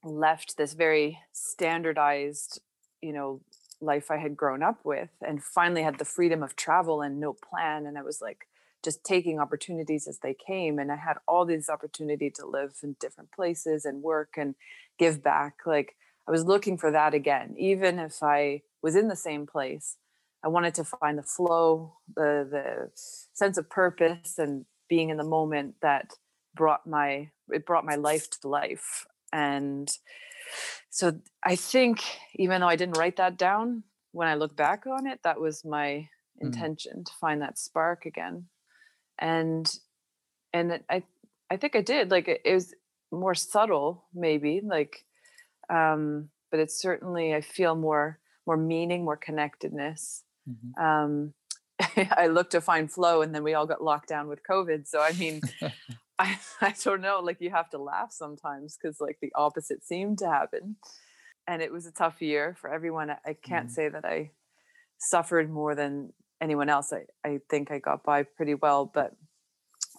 left this very standardized, you know, life I had grown up with and finally had the freedom of travel and no plan. And I was like, just taking opportunities as they came and i had all these opportunity to live in different places and work and give back like i was looking for that again even if i was in the same place i wanted to find the flow the the sense of purpose and being in the moment that brought my it brought my life to life and so i think even though i didn't write that down when i look back on it that was my mm. intention mm. to find that spark again and and i i think i did like it, it was more subtle maybe like um but it's certainly i feel more more meaning more connectedness mm-hmm. um [laughs] i looked to find flow and then we all got locked down with covid so i mean [laughs] [laughs] I, I don't know like you have to laugh sometimes because like the opposite seemed to happen and it was a tough year for everyone i, I can't mm-hmm. say that i suffered more than anyone else. I, I think I got by pretty well, but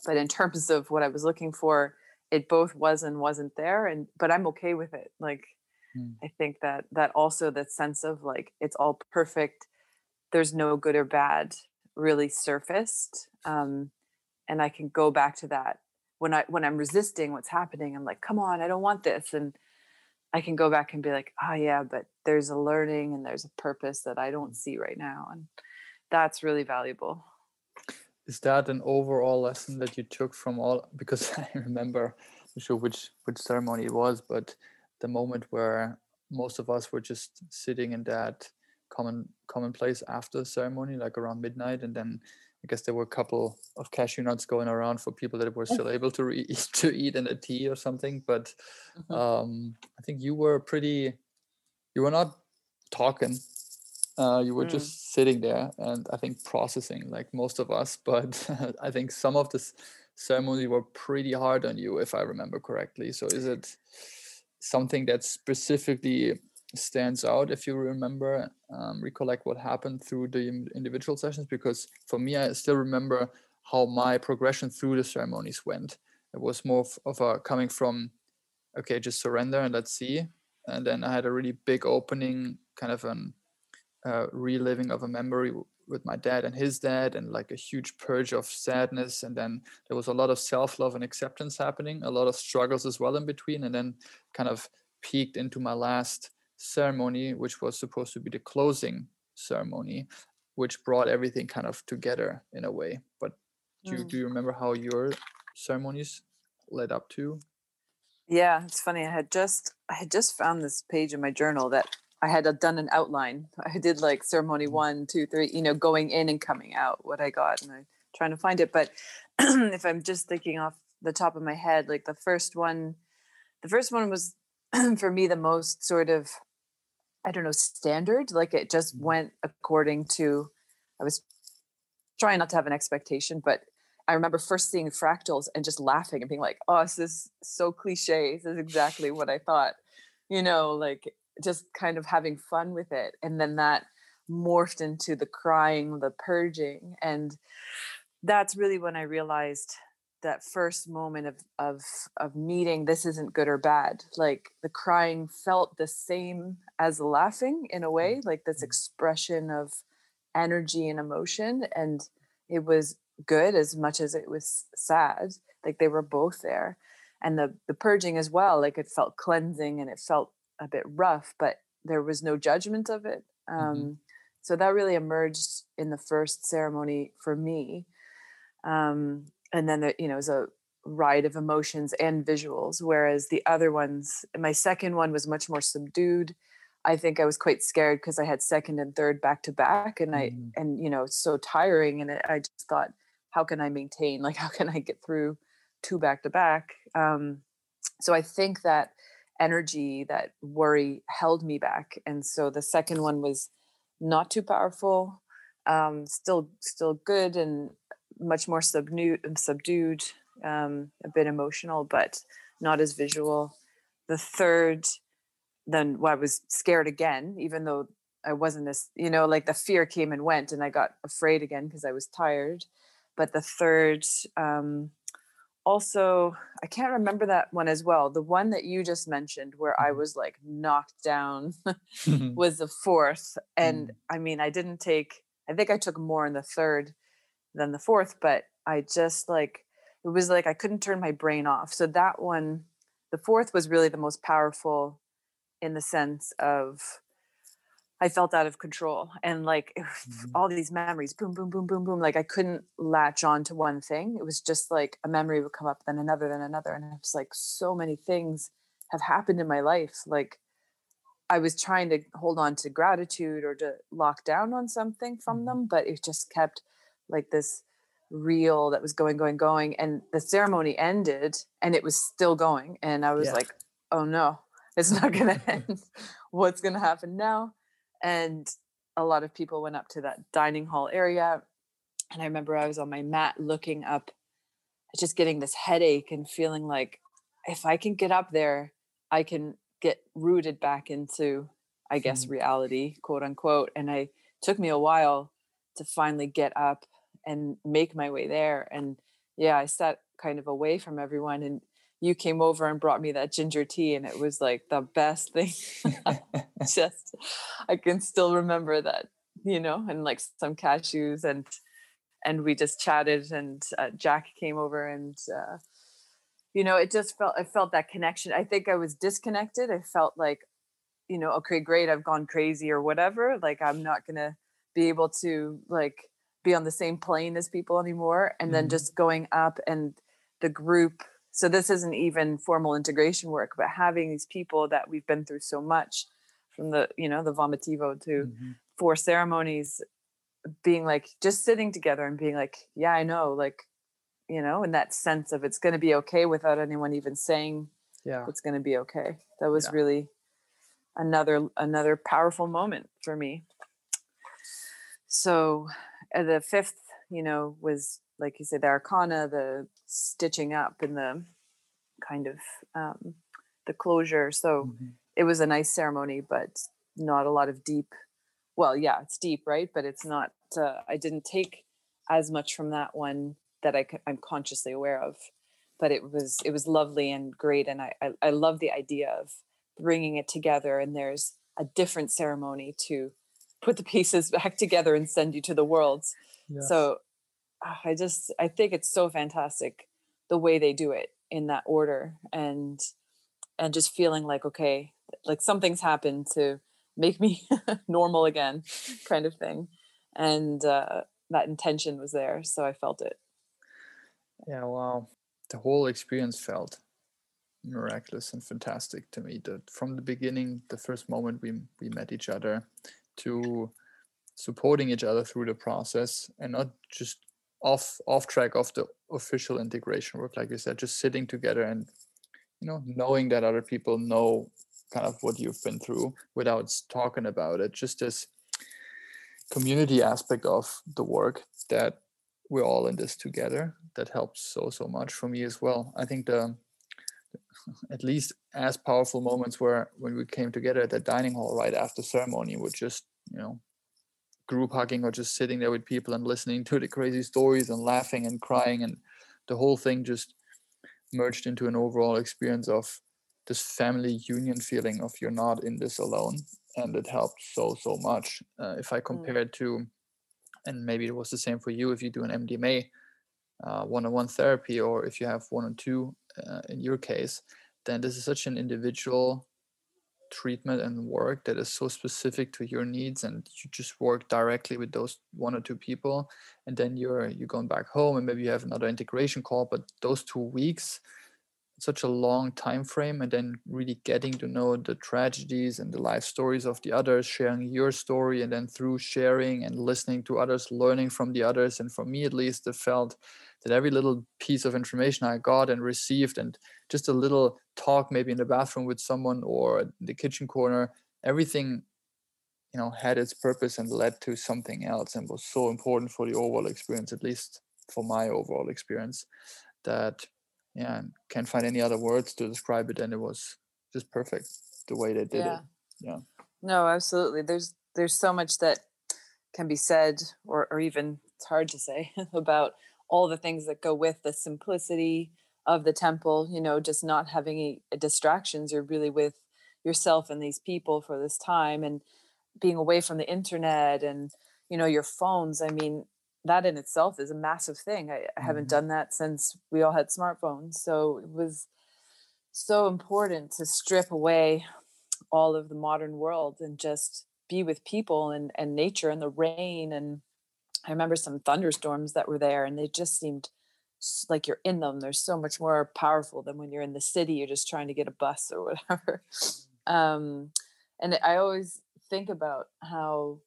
but in terms of what I was looking for, it both was and wasn't there. And but I'm okay with it. Like mm. I think that that also that sense of like it's all perfect. There's no good or bad really surfaced. Um, and I can go back to that when I when I'm resisting what's happening. I'm like, come on, I don't want this. And I can go back and be like, oh yeah, but there's a learning and there's a purpose that I don't see right now. And that's really valuable is that an overall lesson that you took from all [laughs] because i remember i'm sure which which ceremony it was but the moment where most of us were just sitting in that common common place after the ceremony like around midnight and then i guess there were a couple of cashew nuts going around for people that were still able to re- [laughs] to eat and a tea or something but mm-hmm. um, i think you were pretty you were not talking uh, you were mm. just sitting there and I think processing like most of us. But [laughs] I think some of the ceremonies were pretty hard on you, if I remember correctly. So is it something that specifically stands out if you remember, um, recollect what happened through the individual sessions? Because for me, I still remember how my progression through the ceremonies went. It was more of a coming from, okay, just surrender and let's see. And then I had a really big opening, kind of an uh, reliving of a memory with my dad and his dad and like a huge purge of sadness and then there was a lot of self-love and acceptance happening a lot of struggles as well in between and then kind of peeked into my last ceremony, which was supposed to be the closing ceremony, which brought everything kind of together in a way. But do, you, Mm. do you remember how your ceremonies led up to? Yeah, it's funny. I had just I had just found this page in my journal that I had done an outline. I did like ceremony Mhm. one, two, three, you know, going in and coming out, what I got, and I'm trying to find it. But [clears throat] if I'm just thinking off the top of my head, like the first one, the first one was [clears throat] for me the most sort of, I don't know, standard. Like it just Mhm. went according to. I was trying not to have an expectation, but I remember first seeing fractals and just laughing and being like, "Oh, this is so cliche. This is exactly what I thought." You know, like just kind of having fun with it, and then that morphed into the crying, the purging, and that's really when I realized that first moment of of of meeting this isn't good or bad like the crying felt the same as the laughing in a way like this Mhm. expression of energy and emotion and it was good as much as it was sad like they were both there and the the purging as well like it felt cleansing and it felt a bit rough but there was no judgment of it um so that really emerged in the first ceremony for me um and then there, you know it was a ride of emotions and visuals whereas the other ones my second one was much more subdued. I think i was quite scared because i had second and third back to back and i Mhm. and you know so tiring and it, i just thought how can i maintain? [laughs] Like how can i get through two back to back? Um so i think that energy that worry held me back and so the second one was not too powerful um still still good and much more subdued subdued um a bit emotional but not as visual. The third then well, i was scared again even though i wasn't this, you know like the fear came and went and i got afraid again because i was tired. But the third um also i can't remember that one as well the one that you just mentioned where i Mhm. was like knocked down [laughs] was the fourth and Mm. i mean i didn't take i think i took more in the third than the fourth but i just like it was like i couldn't turn my brain off so that one the fourth was really the most powerful in the sense of i felt out of control and like Mhm. all these memories boom boom boom boom boom like i couldn't latch on to one thing it was just like a memory would come up then another then another and it was like so many things have happened in my life like I was trying to hold on to gratitude or to lock down on something from Mhm. them, but it just kept like this reel that was going, going, going. And the ceremony ended and it was still going. And I was Yeah. like, oh no, it's not going [laughs] to end. What's going to happen now? And a lot of people went up to that dining hall area. And I remember I was on my mat looking up, just getting this headache and feeling like if I can get up there, I can get rooted back into, I guess, Mhm. reality, quote unquote. And I took me a while to finally get up and make my way there. And yeah, I sat kind of away from everyone and you came over and brought me that ginger tea and it was like the best thing [laughs] [laughs] just i can still remember that you know and like some cashews and and we just chatted and uh, jack came over and uh, you know it just felt i felt that connection i think i was disconnected i felt like you know okay great i've gone crazy or whatever like i'm not gonna be able to like be on the same plane as people anymore and then Mhm. just going up and the group so this isn't even formal integration work but having these people that we've been through so much from the you know the vomitivo to Mhm. four ceremonies being like just sitting together and being like yeah i know like you know in that sense of it's going to be okay without anyone even saying Yeah. it's going to be okay that was Yeah. really another another powerful moment for me so uh, the fifth you know was like you said the arkana the stitching up and the kind of um the closure. So Mhm. it was a nice ceremony but not a lot of deep well yeah it's deep right? But it's not uh, i didn't take as much from that one that I, am consciously aware of. But it was it was lovely and great and I, I i love the idea of bringing it together and there's a different ceremony to put the pieces [laughs] back together and send you to the world So ah, i just i think it's so fantastic the way they do it in that order and and just feeling like okay like something's happened to make me [laughs] normal again [laughs] kind of thing. And uh, that intention was there so i felt it. Yeah wow. The whole experience felt miraculous and fantastic to me that from the beginning the first moment we we met each other to supporting each other through the process and not just off off track of the official integration work like you said just sitting together and you know knowing that other people know kind of what you've been through without talking about it. Just this community aspect of the work that we're all in this together that helps so so much for me as well. I think the [laughs] at least as powerful moments were when we came together at the dining hall right after ceremony with just you know group hugging or just sitting there with people and listening to the crazy stories and laughing and crying and the whole thing just merged into an overall experience of this family union feeling of you're not in this alone and it helped so so much uh, if i mm. compare it to and maybe it was the same for you if you do an mdma uh, one-on-one therapy or if you have one or two uh, in your case then this is such an individual treatment and work that is so specific to your needs and you just work directly with those one or two people and then you're you're going back home and maybe you have another integration call but those two weeks such a long time frame and then really getting to know the tragedies and the life stories of the others sharing your story and then through sharing and listening to others learning from the others and for me at least it felt that every little piece of information i got and received and just a little talk maybe in the bathroom with someone or the kitchen corner everything you know had its purpose and led to something else and was so important for the overall experience at least for my overall experience that yeah can't find any other words to describe it and it was just perfect the way they did yeah. it yeah. No absolutely. There's there's so much that can be said or or even it's hard to say [laughs] about all the things that go with the simplicity of the temple you know just not having any distractions you're really with yourself and these people for this time and being away from the internet and you know your phones i mean that in itself is a massive thing. I, I haven't mm-hmm. done that since we all had smartphones. So it was so important to strip away all of the modern world and just be with people and, and nature and the rain. And I remember some thunderstorms that were there and they just seemed like you're in them. They're so much more powerful than when you're in the city, you're just trying to get a bus or whatever. [laughs] Um, and I always think about how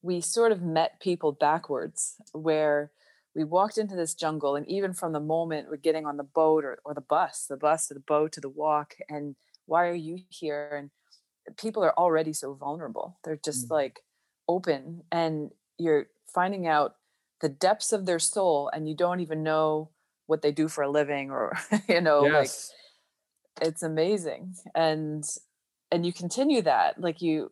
we sort of met people backwards where we walked into this jungle and even from the moment we're getting on the boat or, or the bus the bus to the boat to the walk and why are you here and people are already so vulnerable they're just mm. like open and you're finding out the depths of their soul and you don't even know what they do for a living or [laughs] you know yes. like it's amazing and and you continue that like you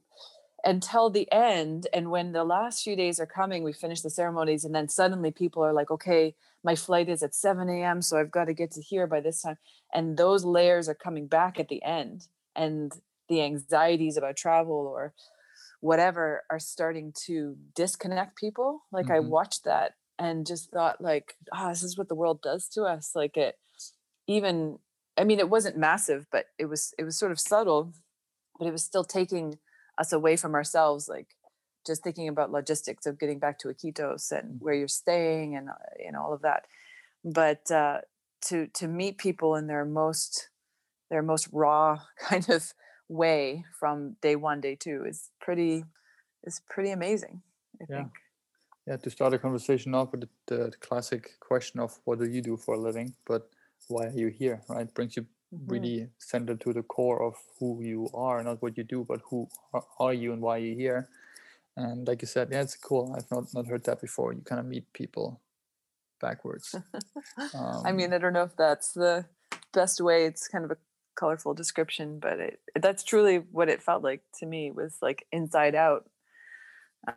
until the end and when the last few days are coming we finish the ceremonies and then suddenly people are like okay my flight is at 7 a.m so i've got to get to here by this time and those layers are coming back at the end and the anxieties about travel or whatever are starting to disconnect people like mm-hmm. i watched that and just thought like ah oh, this is what the world does to us like it even i mean it wasn't massive but it was it was sort of subtle but it was still taking us away from ourselves like just thinking about logistics of getting back to Iquitos and mm. where you're staying and uh, you know all of that but uh, to to meet people in their most their most raw [laughs] kind of way from day one day two is pretty is pretty amazing I yeah. think yeah to start a conversation off with the, the classic question of what do you do for a living but why are you here right brings you mm-hmm. really centered to the core of who you are, not what you do, but who are you and why are you're here. And like you said, yeah, it's cool. I've not not heard that before. You kind of meet people backwards. Um, [laughs] I mean, I don't know if that's the best way. It's kind of a colorful description, but it, that's truly what it felt like to me. Was like inside out.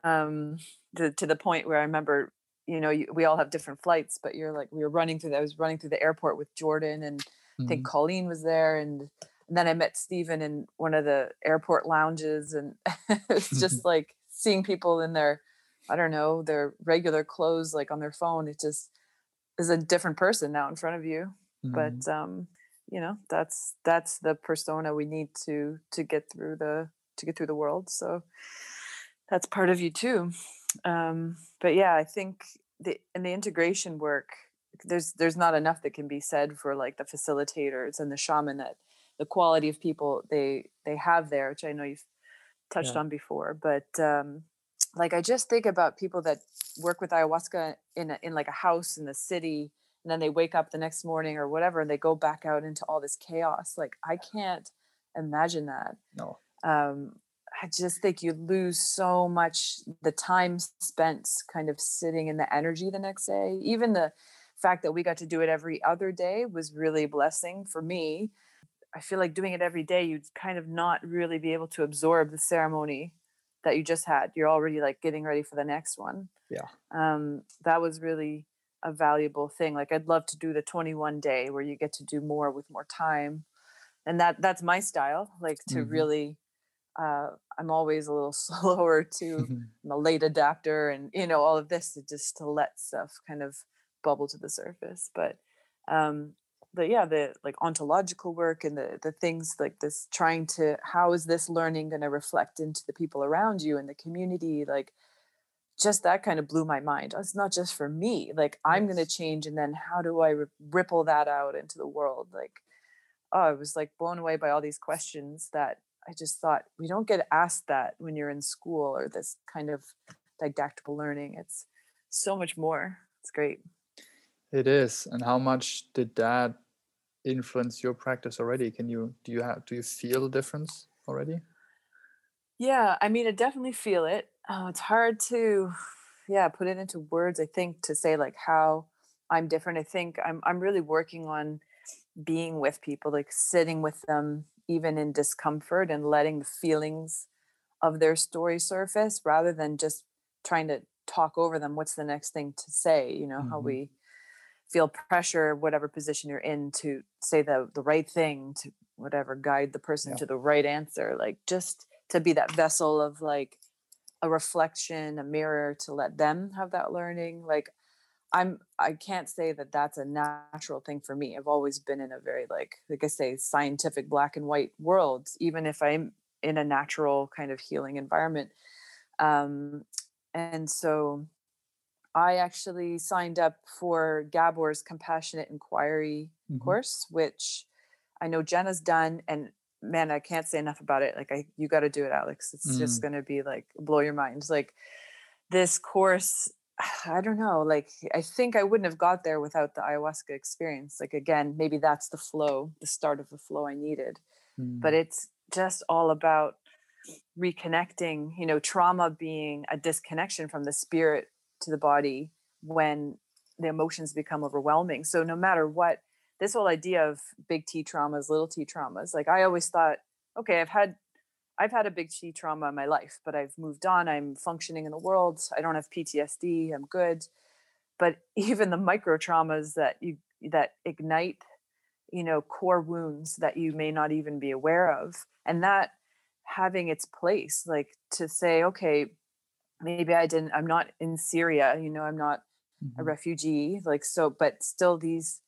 Um, to to the point where I remember, you know, you, we all have different flights, but you're like we were running through. The, I was running through the airport with Jordan and Mm-hmm. I think mm-hmm. Colleen was there and, and then I met Stephen in one of the airport lounges and [laughs] it's just [laughs] like seeing people in their I don't know, their regular clothes like on their phone. It just is a different person now in front of you. Mm-hmm. But um you know that's that's the persona we need to to get through the to get through the world so that's part of you too um but yeah i think the in the integration work there's there's not enough that can be said for like the facilitators and the shaman that the quality of people they they have there which i know you've touched yeah. on before but um like i just think about people that work with ayahuasca in a, in like a house in the city and then they wake up the next morning or whatever and they go back out into all this chaos like i can't imagine that. No. Um i just think you lose so much the time spent kind of sitting in the energy the next day. Even the fact that we got to do it every other day was really a blessing for me. I feel like doing it every day you'd kind of not really be able to absorb the ceremony that you just had. You're already like getting ready for the next one. Yeah. Um that was really a valuable thing like i'd love to do the 21 day where you get to do more with more time and that that's my style like to mm-hmm. really uh i'm always a little [laughs] slower to [laughs] i'm a late adapter and you know all of this to just to let stuff kind of bubble to the surface but um but yeah the like ontological work and the the things like this trying to how is this learning going to reflect into the people around you and the community like just that kind of blew my mind it's not just for me like i'm going to change and then how do i ripple that out into the world like oh i was like blown away by all these questions that i just thought we don't get asked that when you're in school or this kind of didactical learning it's so much more it's great it is. And how much did that influence your practice already? Can you do you have do you feel the difference already? Yeah, I mean, I definitely feel it. Oh, it's hard to, yeah, put it into words. I think to say like how I'm different. I think I'm I'm really working on being with people, like sitting with them, even in discomfort, and letting the feelings of their story surface, rather than just trying to talk over them. What's the next thing to say? You know mm-hmm. how we feel pressure whatever position you're in to say the the right thing to whatever guide the person yeah. to the right answer like just to be that vessel of like a reflection a mirror to let them have that learning like i'm i can't say that that's a natural thing for me i've always been in a very like like i say scientific black and white world even if i'm in a natural kind of healing environment um and so I actually signed up for Gabor's compassionate inquiry mm-hmm. course, which I know Jenna's done. And man, I can't say enough about it. Like, I, you got to do it, Alex. It's mm. just going to be like blow your mind. Like, this course, [sighs] I don't know. Like, I think I wouldn't have got there without the ayahuasca experience. Like, again, maybe that's the flow, the start of the flow I needed. Mm. But it's just all about reconnecting, you know, trauma being a disconnection from the spirit to the body when the emotions become overwhelming. So no matter what, this whole idea of big T traumas, little T traumas, like I always thought, okay, I've had I've had a big T trauma in my life, but I've moved on. I'm functioning in the world. I don't have PTSD. I'm good. But [laughs] even the micro traumas that you that ignite, you know, core wounds that you may not even be aware of, and that having its place, like to say, okay, maybe I didn't, I'm not in Syria, you know, I'm not mm-hmm. a refugee, like so, but still these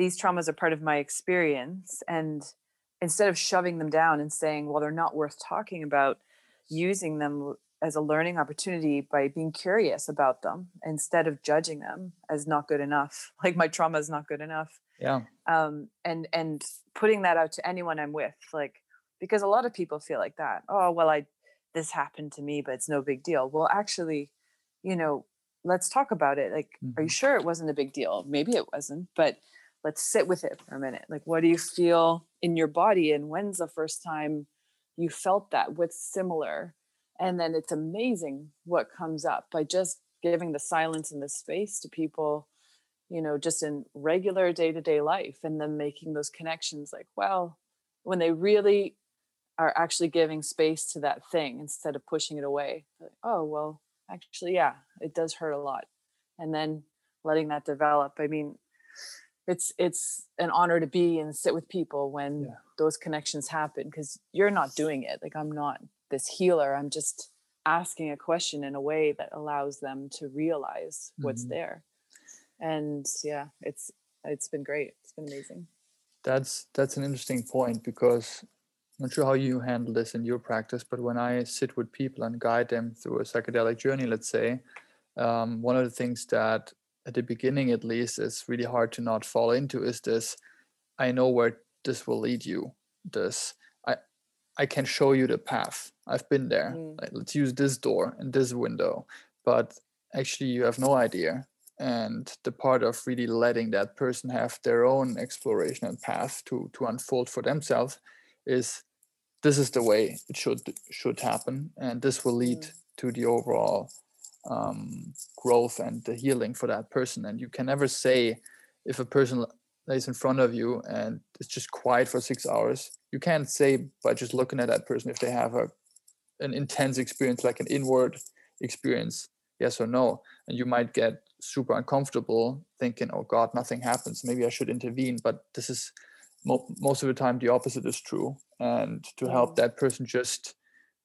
these traumas are part of my experience. And instead of shoving them down and saying, well, they're not worth talking about, using them as a learning opportunity by being curious about them instead of judging them as not good enough. [laughs] Like my trauma is not good enough. Yeah. Um, and and putting that out to anyone I'm with, like because a lot of people feel like that. Oh, well, I this happened to me, but it's no big deal. Well, actually, you know, let's talk about it. Like, mm-hmm. are you mm-hmm. sure it wasn't a big deal? Maybe it wasn't, but let's sit with it for a minute. Like, what do you feel in your body? And when's the first time you felt that? What's similar? And then it's amazing what comes up by just giving the silence and the space to people, you know, just in regular day to day life and then making those connections like, well, when they really are actually giving space to that thing instead of pushing it away. Like, oh, well, actually, yeah, it does hurt a lot. And then letting that develop. I mean, it's it's an honor to be and sit with people when yeah. those connections happen because you're not doing it. Like I'm not this healer. I'm just asking a question in a way that allows them to realize what's mm-hmm. there. And yeah, it's it's been great. It's been amazing. That's that's an interesting point because I'm not sure how you handle this in your practice, but when I sit with people and guide them through a psychedelic journey, let's say, um, one of the things that at the beginning at least is really hard to not fall into is this I know where this will lead you. This I I can show you the path. I've been there. Mm. Like, let's use this door and this window. But actually you have no idea and the part of really letting that person have their own exploration and path to to unfold for themselves is this is the way it should should happen and this will lead mm. to the overall um, growth and the healing for that person. And you can never say if a person lays in front of you and it's just quiet for six hours you can't say by just looking at that person if they have a an intense experience like an inward experience yes or no. And you might get super uncomfortable thinking oh god nothing happens. Maybe i should intervene. But this is mo- most of the time the opposite is true. And to help that person just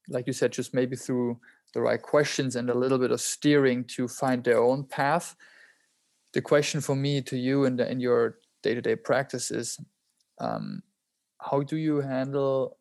like you said just maybe through the right questions and a little bit of steering to find their own path the question for me to you and in, in your day-to-day practice is um, how do you handle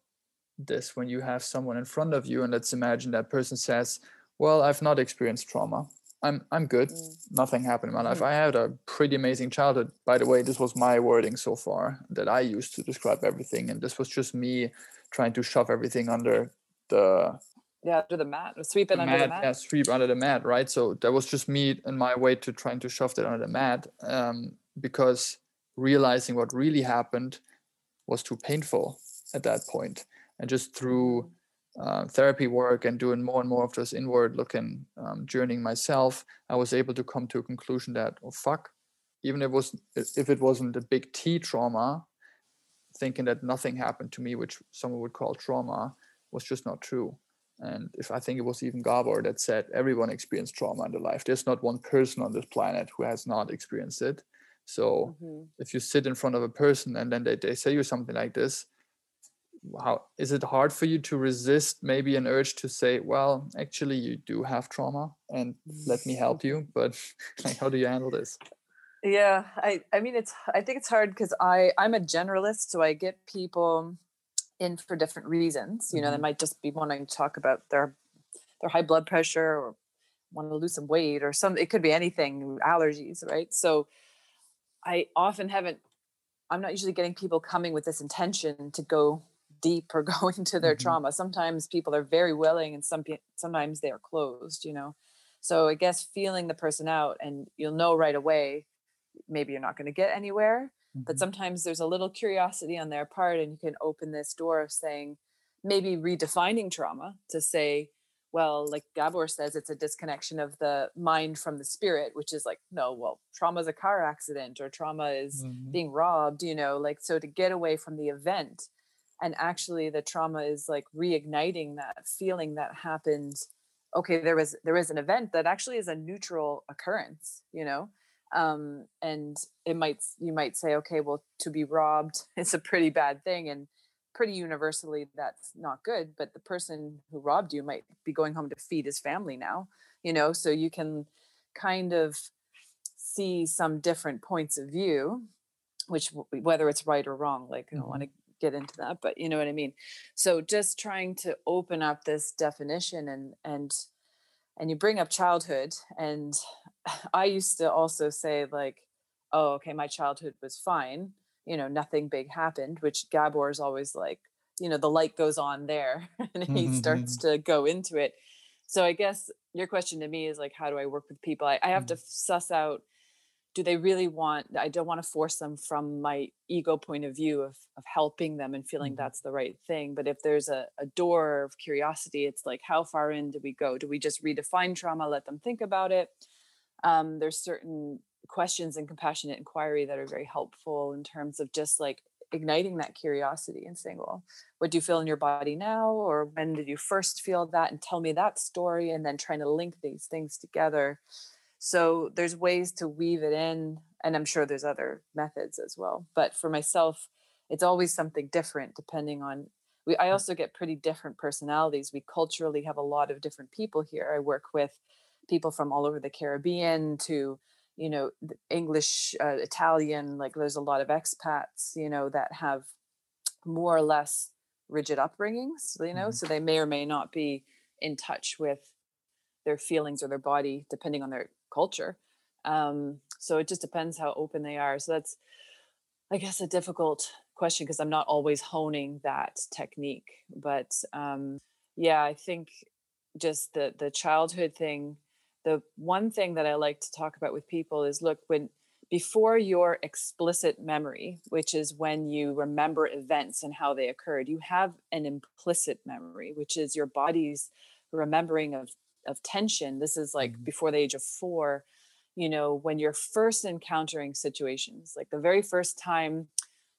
this when you have someone in front of you and let's imagine that person says well i've not experienced trauma I'm I'm good. Mm. Nothing happened in my life. Mm. I had a pretty amazing childhood. By the way, this was my wording so far that I used to describe everything, and this was just me trying to shove everything under the yeah under the mat, sweep it the under mat, the mat. Yeah, sweep under the mat, right? So that was just me and my way to trying to shove that under the mat, um, because realizing what really happened was too painful at that point, and just through mm uh, therapy work and doing more and more of this inward looking um, journeying myself, I was able to come to a conclusion that, oh fuck, even if it was if it wasn't a big T trauma, thinking that nothing happened to me, which someone would call trauma, was just not true. And if I think it was even Gabor that said everyone experienced trauma in their life. There's not one person on this planet who has not experienced it. So mm-hmm. if you sit in front of a person and then they, they say you something like this, how is it hard for you to resist maybe an urge to say well actually you do have trauma and let me help you [laughs] but like how do you handle this yeah i i mean it's i think it's hard because i i'm a generalist so i get people in for different reasons you know mm-hmm. they might just be wanting to talk about their their high blood pressure or want to lose some weight or some it could be anything allergies right so i often haven't i'm not usually getting people coming with this intention to go deep or [laughs] go into their mm-hmm. trauma. Sometimes people are very willing and some sometimes they are closed, you know. So I guess feeling the person out and you'll know right away maybe you're not going to get anywhere. But sometimes there's a little curiosity on their part and you can open this door of saying maybe redefining trauma to say well, like Gabor says, it's a disconnection of the mind from the spirit, which is like, no, well, trauma is a car accident or trauma is mm-hmm. being robbed, you know, like, so to get away from the event and actually the trauma is like reigniting that feeling that happened okay there was there was an event that actually is a neutral occurrence you know um, and it might you might say okay well to be robbed [laughs] is a pretty bad thing and pretty universally that's not good but the person who robbed you might be going home to feed his family now you know so you can kind of see some different points of view which whether it's right or wrong like i don't want to get into that but you know what i mean. So just trying to open up this definition and and and you bring up childhood and [laughs] i used to also say like oh okay my childhood was fine you know nothing big happened which gabor is always like you know the light goes on there [laughs] and he mm-hmm. starts to go into it so i guess your question to me is like how do i work with people i, I have mm-hmm. to suss out do they really want i don't want to force them from my ego point of view of, of helping them and feeling mm-hmm. that's the right thing but if there's a, a door of curiosity it's like how far in do we go? Do we just redefine trauma let them think about it? Um, there's certain questions and compassionate inquiry that are very helpful in terms of just like igniting that curiosity and saying well what do you feel in your body now? Or when did you first feel that? And tell me that story and then trying to link these things together so there's ways to weave it in, and I'm sure there's other methods as well. But for myself, it's always something different depending on. We, I mm. also get pretty different personalities. We culturally have a lot of different people here. I work with people from all over the Caribbean to you know english uh, italian like there's a lot of expats you know that have more or less rigid upbringings you know mm-hmm. so they may or may not be in touch with their feelings or their body depending on their culture. Um, so it just depends how open they are. So that's i guess a difficult question because i'm not always honing that technique but um, yeah i think just the the childhood thing the one thing that I like to talk about with people is look, when before your explicit memory, which is when you remember events and how they occurred, you have an implicit memory, which is your body's remembering of, of tension. This is like mm-hmm. before the age of four, you know, when you're first encountering situations, like the very first time,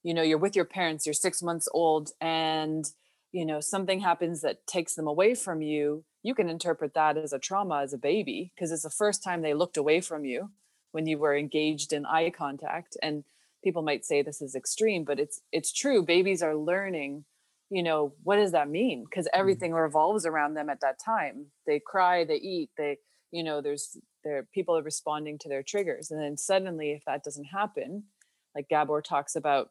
you know, you're with your parents, you're six months old, and, you know, something happens that takes them away from you you can interpret that as a trauma as a baby because it's the first time they looked away from you when you were engaged in eye contact and people might say this is extreme but it's it's true babies are learning you know what does that mean because mm-hmm. everything mm-hmm. revolves around them at that time they cry they eat they you know there's there people are responding to their triggers and then suddenly if that doesn't happen like gabor talks about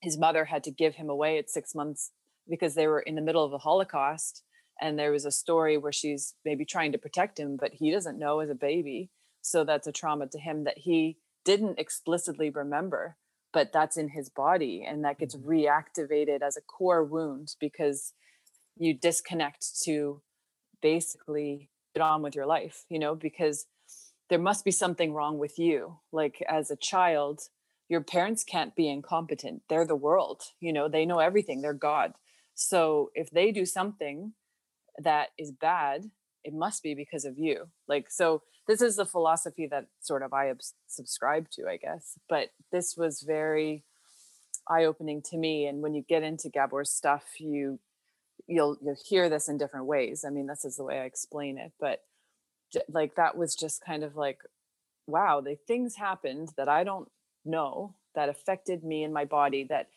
his mother had to give him away at six months because they were in the middle of the holocaust and there was a story where she's maybe trying to protect him but he doesn't know as a baby so that's a trauma to him that he didn't explicitly remember but that's in his body and that gets mm-hmm. reactivated as a core wound because you disconnect to basically get on with your life you know because there must be something wrong with you. Like as a child your parents can't be incompetent. They're the world you know they know everything they're god. So if they do something that is bad it must be because of you. Like so this is the philosophy that sort of i subscribe to i guess but this was very eye-opening to me and when you get into gabor's stuff you you'll you'll hear this in different ways i mean this is the way i explain it but like that was just kind of like wow the things happened that i don't know that affected me and my body that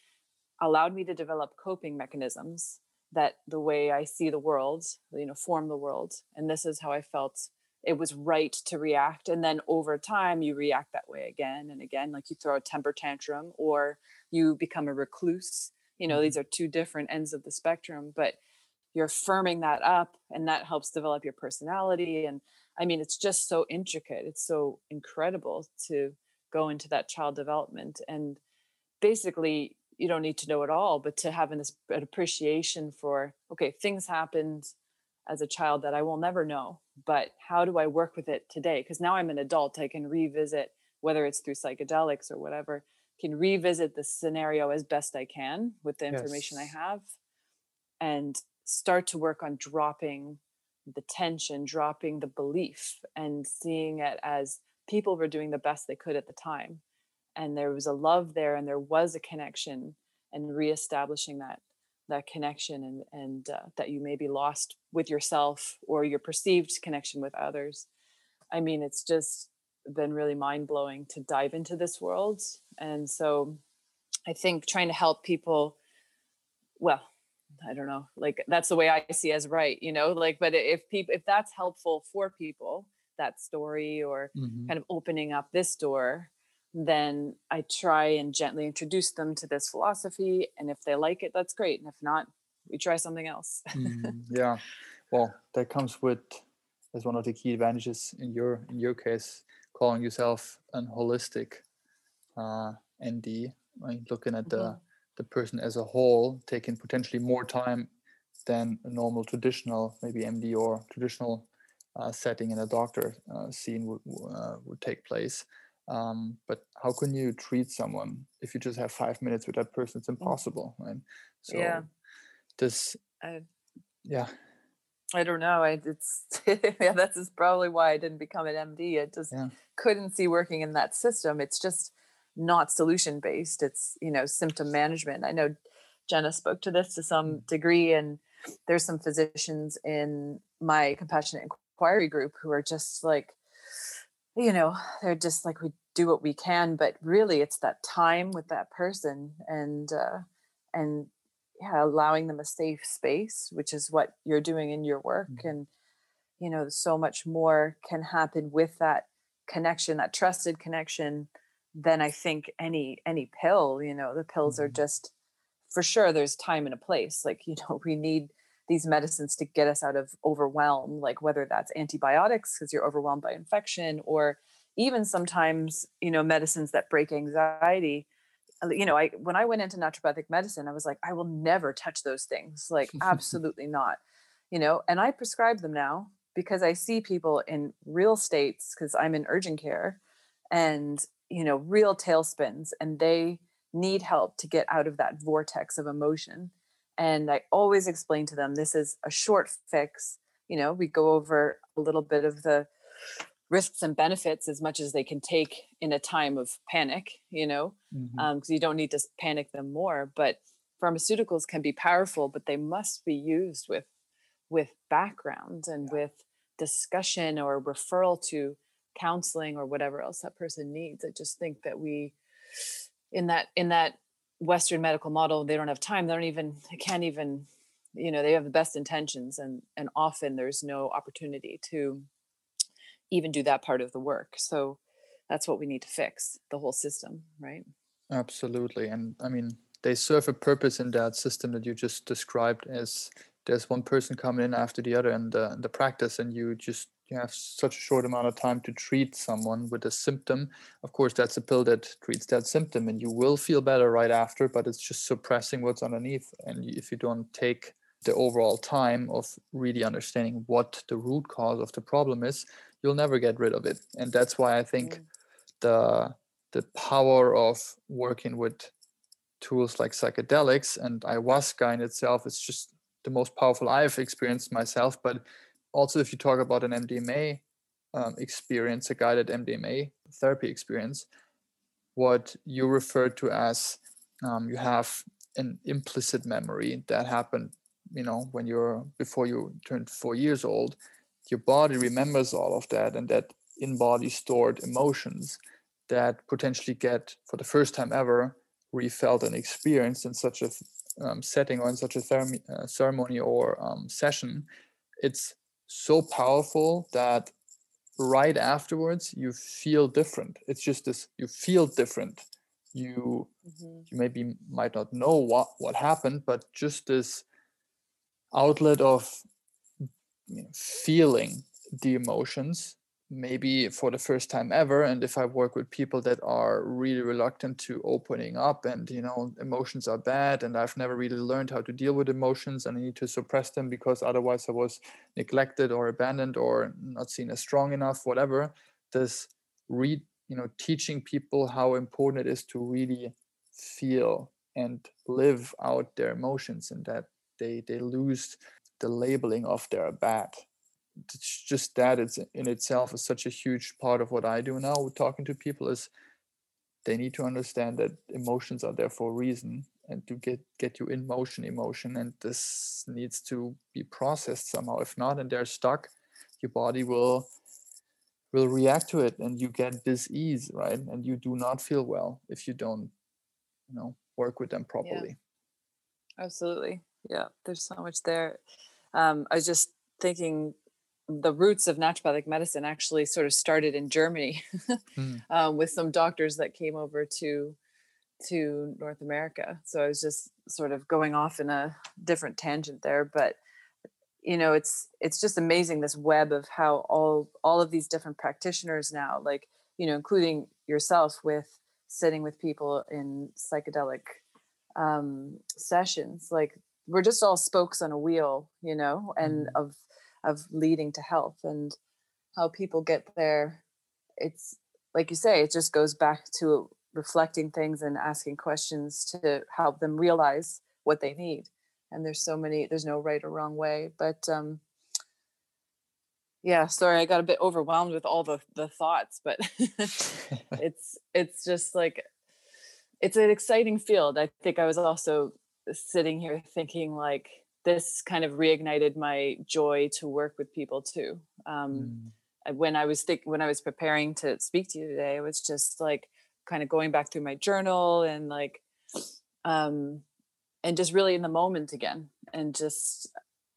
allowed me to develop coping mechanisms that the way I see the world, you know, form the world. And this is how I felt it was right to react. And then over time, you react that way again and again, like you throw a temper tantrum or you become a recluse. You know, these mm-hmm. are two different ends of the spectrum, but you're firming that up and that helps develop your personality. And I mean, it's just so intricate. It's so incredible to go into that child development. And basically, you don't need to know it all, but to have an, an appreciation for, okay, things happened as a child that I will never know, but how do I work with it today? Because now I'm an adult, I can revisit, whether it's through psychedelics or whatever, can revisit the scenario as best I can with the information yes. I have and start to work on dropping the tension, dropping the belief, and seeing it as people were doing the best they could at the time and there was a love there and there was a connection and reestablishing that that connection and and uh, that you may be lost with yourself or your perceived connection with others i mean it's just been really mind-blowing to dive into this world and so i think trying to help people well i don't know like that's the way i see as right you know like but if people if that's helpful for people that story or mm-hmm. kind of opening up this door then I try and gently introduce them to this philosophy. And if they like it, that's great. And if not, we try something else. [laughs] mm, yeah. Well, that comes with as one of the key advantages in your in your case, calling yourself an holistic uh, ND, right? looking at the mm-hmm. the person as a whole, taking potentially more time than a normal traditional, maybe MD or traditional uh, setting in a doctor uh, scene would uh, would take place. Um, but how can you treat someone if you just have five minutes with that person? It's mm. impossible, right? So yeah. this, I, yeah. I don't know. I it's [laughs] yeah. That's probably why I didn't become an MD. I just yeah. couldn't see working in that system. It's just not solution based. It's you know symptom management. I know Jenna spoke to this to some mm. degree, and there's some physicians in my compassionate inquiry group who are just like you know they're just like we do what we can but really it's that time with that person and uh and yeah allowing them a safe space which is what you're doing in your work mm-hmm. and you know so much more can happen with that connection that trusted connection than i think any any pill you know the pills mm-hmm. are just for sure there's time and a place like [laughs] you know we need these medicines to get us out of overwhelm like whether that's antibiotics because you're overwhelmed by infection or even sometimes you know medicines that break anxiety. Uh, you know i when i went into naturopathic medicine i was like i will never touch those things. Like [laughs] absolutely not you know and i prescribe them now because i see people in real states because i'm in urgent care and you know real tailspins and they need help to get out of that vortex of emotion and i always explain to them this is a short fix you know we go over a little bit of the risks and benefits as much as they can take in a time of panic you know because mm-hmm. um, you don't need to panic them more but pharmaceuticals can be powerful but they must be used with with background and yeah. with discussion or referral to counseling or whatever else that person needs i just think that we in that in that western medical model they don't have time they don't even they can't even you know they have the best intentions and and often there's no opportunity to even do that part of the work. So that's what we need to fix the whole system right? Absolutely and i mean they serve a purpose in that system that you just described as there's one person coming in after the other and the, the practice and you just you have such a short amount of time to treat someone with a symptom of course that's a pill that treats that symptom and you will feel better right after but it's just suppressing what's underneath and if you don't take the overall time of really understanding what the root cause of the problem is you'll never get rid of it and that's why i think mm. the the power of working with tools like psychedelics and ayahuasca in itself is just the most powerful i've experienced myself but also if you talk about an MDMA um, experience, a guided MDMA therapy experience, what you refer to as um, you have an implicit memory that happened, you know, when you're before you turned four years old. Your body remembers all of that, and that in body stored emotions that potentially get for the first time ever refelt and experienced in such a um, setting or in such a uh, ceremony or um, session. It's so powerful that right afterwards you feel different it's just this you feel different you mm-hmm. you maybe might not know what what happened but just this outlet of you know, feeling the emotions maybe for the first time ever and if i work with people that are really reluctant to opening up and you know emotions are bad and i've never really learned how to deal with emotions and i need to suppress them because otherwise i was neglected or abandoned or not seen as strong enough whatever this read you know teaching people how important it is to really feel and live out their emotions and that they they lose the labeling of their bad just that it's in itself is such a huge part of what I do now with talking to people is they need to understand that emotions are there for a reason and to get get you in motion emotion and this needs to be processed somehow. If not and they're stuck your body will will react to it and you get disease right? And you do not feel well if you don't you know work with them properly. Yeah. absolutely. Yeah there's so much there. Um, i was just thinking the roots of naturopathic medicine actually sort of started in Germany [laughs] mm. um, with some doctors that came over to to North America. So I was just sort of going off in a different tangent there, but you know, it's it's just amazing this web of how all all of these different practitioners now, like you know, including yourself, with sitting with people in psychedelic um, sessions, like we're just all spokes on a wheel, you know, and mm. of of leading to health and how people get there it's like you say it just goes back to reflecting things and asking questions to help them realize what they need and there's so many there's no right or wrong way but um yeah sorry i got a bit overwhelmed with all the the thoughts but [laughs] [laughs] it's it's just like it's an exciting field i think i was also sitting here thinking like this kind of reignited my joy to work with people too. Um, mm. When I was think when I was preparing to speak to you today, I was just like kind of going back through my journal and like, um, and just really in the moment again, and just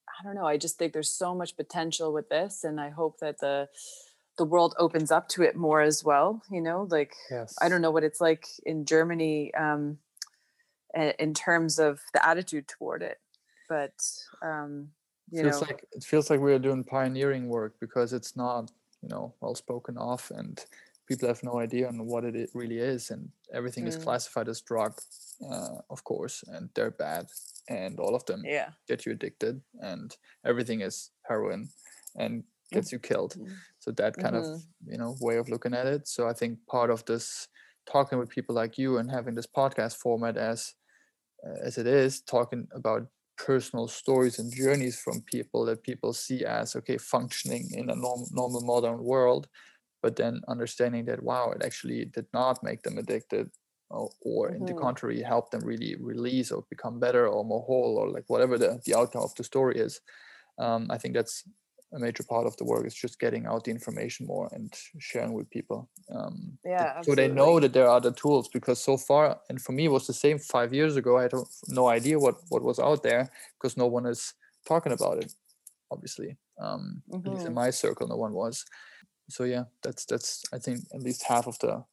I don't know. I just think there's so much potential with this, and I hope that the the world opens up to it more as well you know like yes i don't know what it's like in germany um in terms of the attitude toward it but um you feels know. like it feels like we're doing pioneering work because it's not you know well spoken of and people have no idea on what it really is and everything is Mm. classified as drug uh, of course and they're bad and all of them yeah. get you addicted and everything is heroin and gets you killed. Mhm. so that kind of you know way of looking at it. So i think part of this talking with people like you and having this podcast format as uh, as it is talking about personal stories and journeys from people that people see as okay functioning in a norm, normal modern world but then understanding that wow it actually did not make them addicted or, or in the Mhm. contrary help them really release or become better or more whole or like whatever the, the outcome of the story is um, i think that's a major part of the work is just getting out the information more and sharing with people um, Yeah, so they know that there are other tools because so far and for me it was the same five years ago i had no- idea what what was out there because no one is talking about it obviously um at least in Mhm. my circle no one was so yeah that's that's i think at least half of the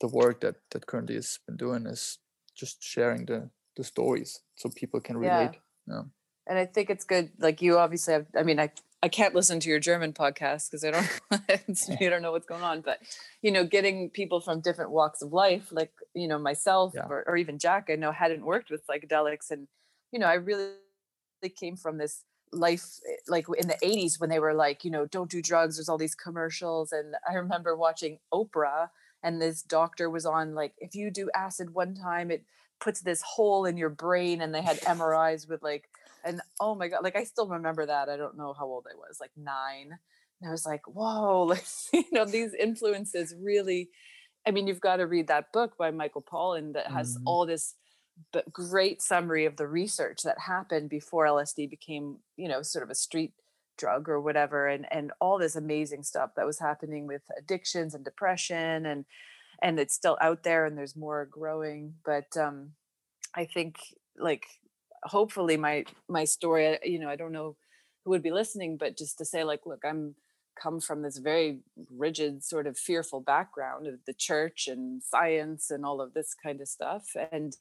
the work that that currently has been doing is just sharing the the stories so people can Yeah. relate yeah and I think it's good. Like you obviously have. I mean, I I can't listen to your German podcast because I don't. [laughs] you don't know what's going on. But you know, getting people from different walks of life, like you know myself Yeah. or, or even Jack, I know hadn't worked with psychedelics, and you know, I really came from this life eh, like in the 80s when they were like you know don't do drugs there's all these commercials and i [laughs] remember watching oprah and this doctor was on like if you do acid one time it puts this hole in your brain and they had [laughs] mris with like and oh my god like i still remember that i don't know how old i was like nine and i was like whoa [laughs] like you know these influences really i mean you've got to read that book by michael pollan that has Mhm. all this but great summary of the research that happened before lsd became you know sort of a street drug or whatever and and all this amazing stuff that was happening with addictions and depression and and it's still out there and there's more growing but um i think like hopefully my my story you know i don't know who would be listening but just to say like look i'm come from this very rigid sort of fearful background of the church and science and all of this kind of stuff and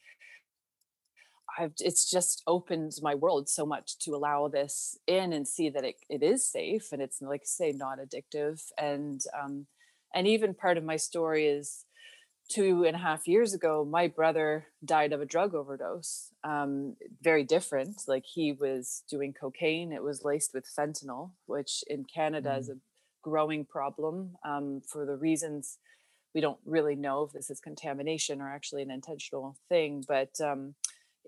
I've it's just opened my world so much to allow this in and see that it, it is safe and it's like say not addictive and um and even part of my story is two and a half years ago my brother died of a drug overdose um very different like he was doing cocaine it was laced with fentanyl which in canada is a growing problem um, for the reasons we don't really know if this is contamination or actually an intentional thing but um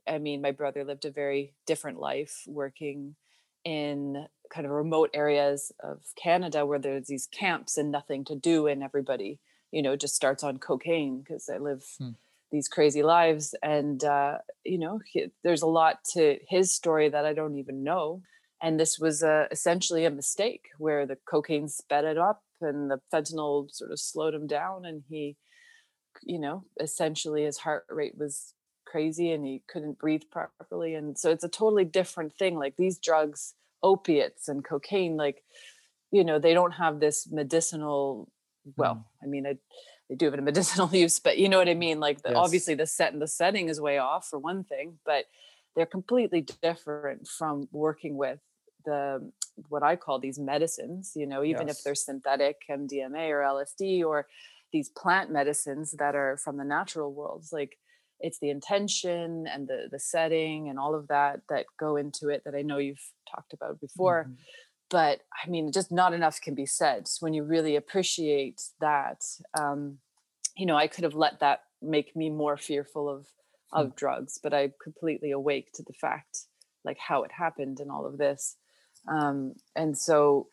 I mean, my brother lived a very different life working in kind of remote areas of Canada where there's these camps and nothing to do, and everybody, you know, just starts on cocaine because they live Hmm. these crazy lives. And, uh, you know, he, there's a lot to his story that I don't even know. And this was uh, essentially a mistake where the cocaine sped it up and the fentanyl sort of slowed him down. And he, you know, essentially his heart rate was crazy and he couldn't breathe properly and so it's a totally different thing like these drugs opiates and cocaine like you know they don't have this medicinal well Mm. i mean I, they do have a medicinal [laughs] use but you know what i mean like the, Yes. obviously the set and the setting is way off for one thing but they're completely different from working with the what i call these medicines you know even Yes. if they're synthetic mdma or lsd or these plant medicines that are from the natural worlds like it's the intention and the the setting and all of that that go into it that I know you've talked about before. Mhm. But I mean, just not enough can be said when you really appreciate that. Um, you know, I could have let that make me more fearful of of drugs, but I'm completely awake to the fact like how it happened and all of this. Um, and so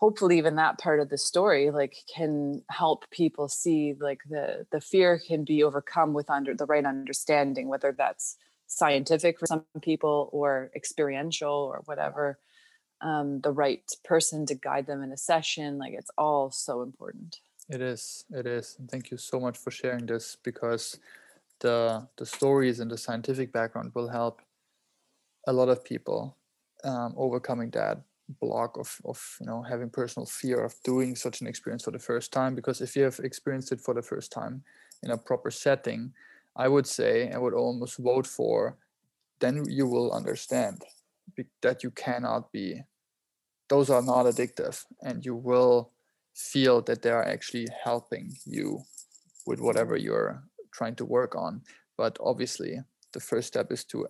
hopefully even that part of the story like can help people see like the the fear can be overcome with under the right understanding whether that's scientific for some people or experiential or whatever um, the right person to guide them in a session like it's all so important It is. It is. And thank you so much for sharing this because the the stories and the scientific background will help a lot of people um, overcoming that block of of you know having personal fear of doing such an experience for the first time because if you have experienced it for the first time in a proper setting i would say i would almost vote for then you will understand that you cannot be those are not addictive and you will feel that they are actually helping you with whatever you're trying to work on. But obviously the first step is to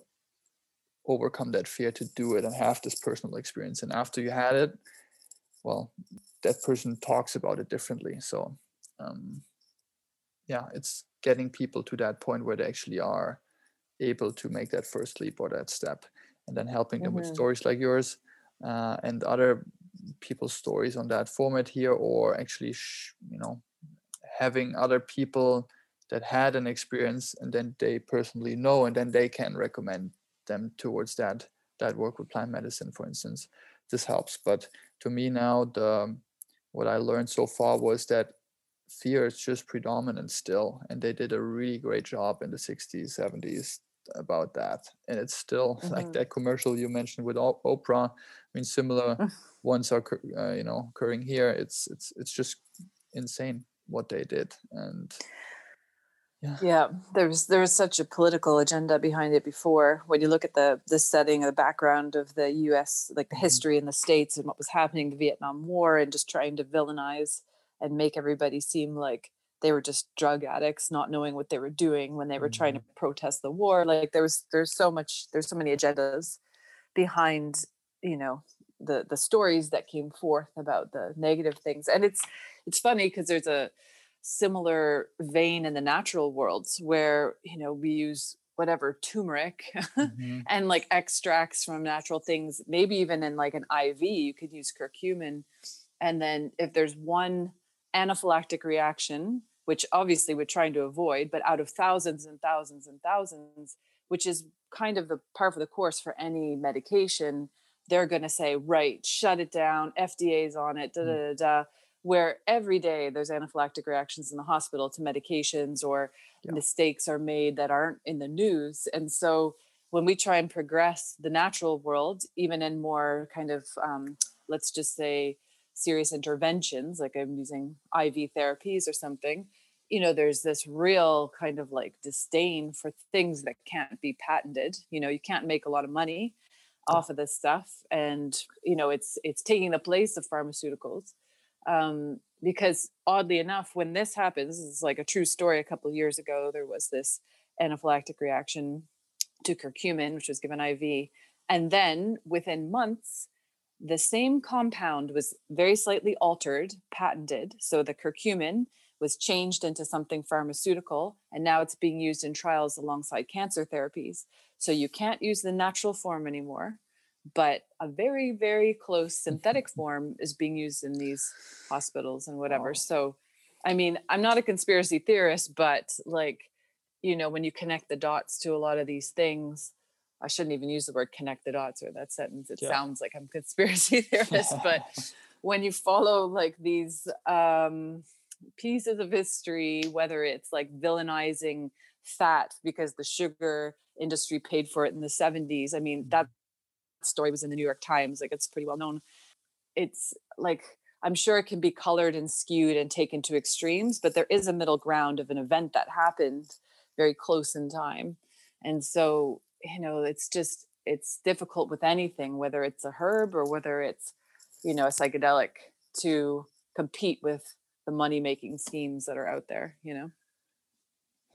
overcome that fear to do it and have this personal experience. And after you had it well that person talks about it differently. So um, yeah it's getting people to that point where they actually are able to make that first leap or that step and then helping them mm-hmm. with stories like yours uh, and other people's stories on that format here or actually sh- you know having other people that had an experience and then they personally know and then they can recommend them towards that that work with plant medicine for instance. This helps. But to me now the what i learned so far was that fear is just predominant still and they did a really great job in the 60s 70s about that and it's still [laughs] mm-hmm. like that commercial you mentioned with oprah i mean similar ones are uh, you know occurring here it's it's it's just insane what they did and yeah. yeah there was there was such a political agenda behind it before when you look at the the setting the background of the us like the mm-hmm. history in the states and what was happening the vietnam war and just trying to villainize and make everybody seem like they were just drug addicts not knowing what they were doing when they were mm-hmm. trying to mm-hmm. protest the war like there was there's so much there's so many agendas behind you know the the stories that came forth about the negative things and it's it's funny because there's a similar vein in the natural worlds where you know we use whatever turmeric [laughs] mm-hmm. and like extracts from natural things maybe even in like an iv you could use curcumin and then if there's one anaphylactic reaction which obviously we're trying to avoid but out of thousands and thousands and thousands which is kind of the part of the course for any medication they're going to say right shut it down fda's on it da mm. da da where every day there's anaphylactic reactions in the hospital to medications or yeah. mistakes are made that aren't in the news. And so when we try and progress the natural world, even in more kind of, um, let's just say, serious interventions, like I'm using IV therapies or something, you know, there's this real kind of like disdain for things that can't be patented. You know, you can't make a lot of money off of this stuff and you know it's it's taking the place of pharmaceuticals um, because oddly enough, when this happens, is like a true story. A couple years ago, there was this anaphylactic reaction to curcumin, which was given IV, and then within months, the same compound was very slightly altered, patented. So the curcumin was changed into something pharmaceutical, and now it's being used in trials alongside cancer therapies. So you can't use the natural form anymore but a very very close synthetic [laughs] form is being used in these hospitals and whatever so i mean i'm not a conspiracy theorist but like you know when you connect the dots to a lot of these things i shouldn't even use the word connect the dots or that sentence it yeah. sounds like i'm conspiracy [laughs] theorist [laughs] but when you follow like these um pieces of history whether it's like villainizing fat because the sugar industry paid for it in the 70s i mean that story was in the New York Times. Like it's pretty well known. It's like I'm sure it can be colored and skewed and taken to extremes, but there is a middle ground of an event that happened very close in time. And so, you know, it's just it's difficult with anything, whether it's a herb or whether it's, you know, a psychedelic to compete with the money making schemes that are out there, you know.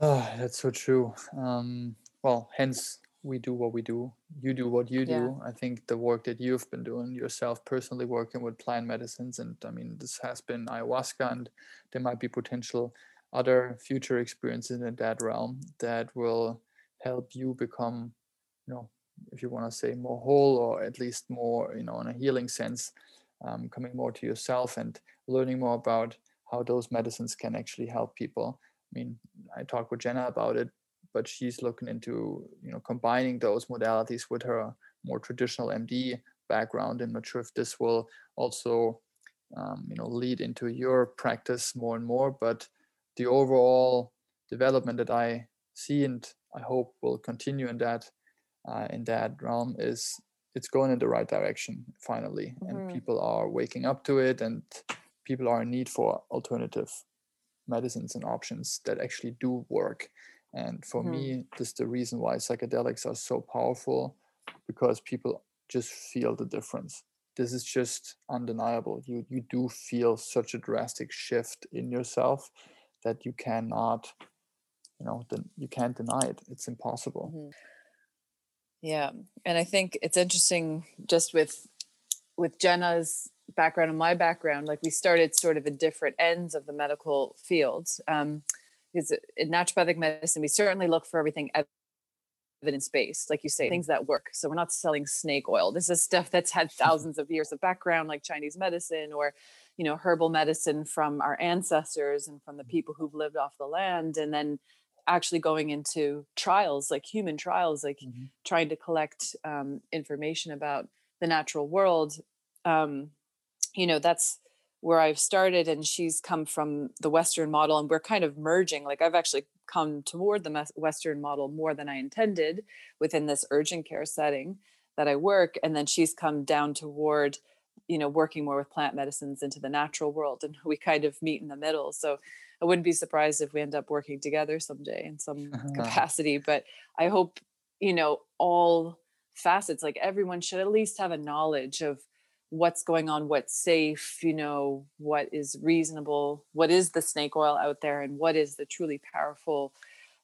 Oh, that's so true. Um, well, hence we do what we do you do what you do yeah. i think the work that you've been doing yourself personally working with plant medicines and i mean this has been ayahuasca and there might be potential other future experiences in that realm that will help you become you know if you want to say more whole or at least more you know in a healing sense um, coming more to yourself and learning more about how those medicines can actually help people i mean i talked with jenna about it but she's looking into you know combining those modalities with her more traditional MD background. And not sure if this will also um, you know lead into your practice more and more, but the overall development that I see and I hope will continue in that uh, in that realm is it's going in the right direction finally Mhm. and people are waking up to it and people are in need for alternative medicines and options that actually do work and for Mhm. me this is the reason why psychedelics are so powerful because people just feel the difference this is just undeniable you you do feel such a drastic shift in yourself that you cannot you know then you can't deny it it's impossible Mhm. Yeah, and I think it's interesting just with with Jenna's background and my background. Like we started sort of at different ends of the medical field. Um, because in naturopathic medicine, we certainly look for everything evidence based, like you say, things that work. So we're not selling snake oil. This is stuff that's had [laughs] thousands of years of background, like Chinese medicine or you know herbal medicine from our ancestors and from the people who've lived off the land, and then actually going into trials like human trials like Mhm. trying to collect um, information about the natural world um, you know that's where i've started and she's come from the western model and we're kind of merging like i've actually come toward the western model more than i intended within this urgent care setting that i work and then she's come down toward you know working more with plant medicines into the natural world and we kind of meet in the middle so I wouldn't be surprised if we end up working together someday in some uh-huh. capacity. But I hope, you know, all facets, like everyone should at least have a knowledge of what's going on, what's safe, you know, what is reasonable, what is the snake oil out there, and what is the truly powerful,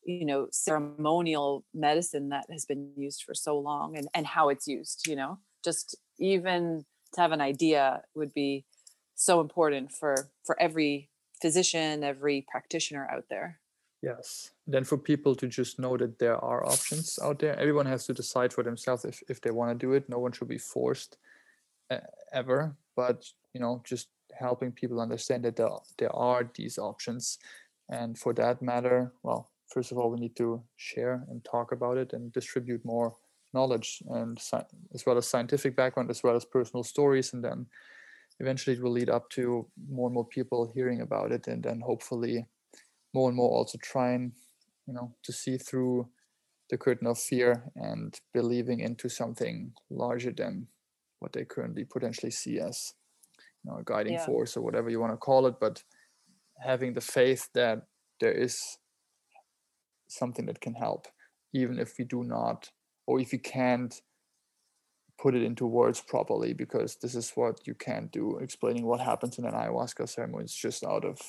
you know, ceremonial medicine that has been used for so long and, and how it's used, you know, just even to have an idea would be so important for for every physician, every practitioner out there. Yes. Then for people to just know that there are options out there, everyone has to decide for themselves if, if they want to do it. No one should be forced uh, ever, but you know, just helping people understand that there, there are these options. And for that matter, well, first of all, we need to share and talk about it and distribute more knowledge and as well as scientific background, as well as personal stories. And then eventually it will lead up to more and more people hearing about it and then hopefully more and more also trying you know to see through the curtain of fear and believing into something larger than what they currently potentially see as you know a guiding Yeah. force or whatever you want to call it but having the faith that there is something that can help even if we do not or if you can't put it into words properly because this is what you can't do. Explaining what happens in an ayahuasca ceremony it's just out of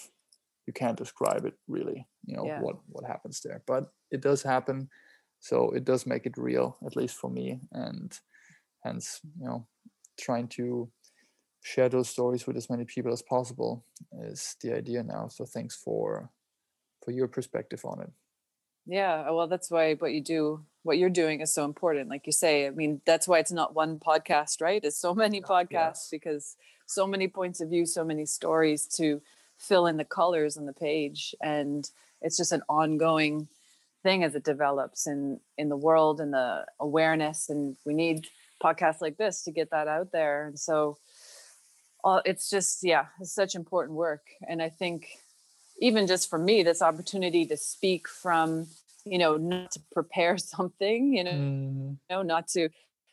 you can't describe it really you know Yeah. what what happens there. But it does happen so it does make it real at least for me and hence you know trying to share those stories with as many people as possible is the idea now so thanks for for your perspective on it. Yeah, well, that's why what you do, what you're doing is so important. Like you say, I mean, that's why it's not one podcast, right? It's so [laughs] many podcasts Yes. because so many points of view, so many stories to fill in the colors on the page. And it's just an ongoing thing as it develops in in the world and the awareness. And we need podcasts like this to get that out there. And so uh, it's just, yeah, it's such important work. And I think even just for me, this opportunity to speak from, you know, not to prepare [laughs] something, you know, Mm, know, not to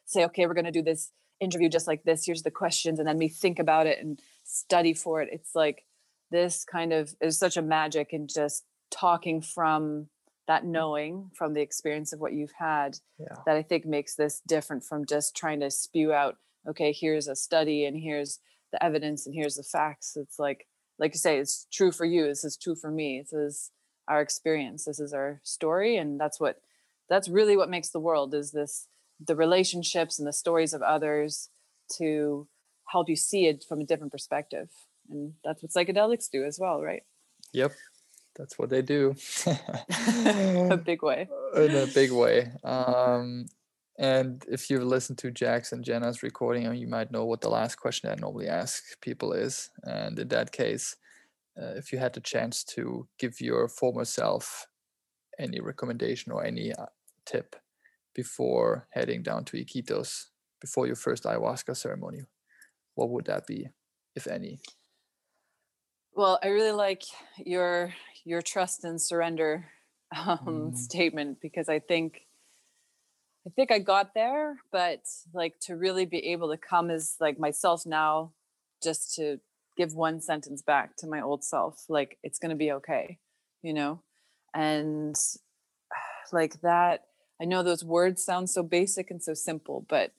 say, okay, we're going to do this interview just like this. Here's the questions. And then me think about it and study for it. It's like this kind of is such a magic in just talking from that knowing from the experience of what you've had yeah that I think makes this different from just trying to spew out, okay, here's a study and here's the evidence and here's the facts. It's like, like you say, it's true for you. This is true for me. This is our experience. This is our story. And that's what, that's really what makes the world is this, the relationships and the stories of others to help you see it from a different perspective. And that's what psychedelics do as well, right? yep that's what they do [laughs] a [laughs] big way. in a big way. [laughs] Um, and if you've listened to Jack's and Jenna's recording, you might know what the last question I normally ask people is. And in that case, uh, if you had the chance to give your former self any recommendation or any uh, tip before heading down to Iquitos, before your first ayahuasca ceremony, what would that be, if any? Well, I really like your your trust and surrender um, Mm. statement because I think I think I got there, but like to really be able to come as like myself now, just to give one sentence back to my old self, like it's going to be okay, you know? And [sighs] like that, I know those words sound so basic and so simple, but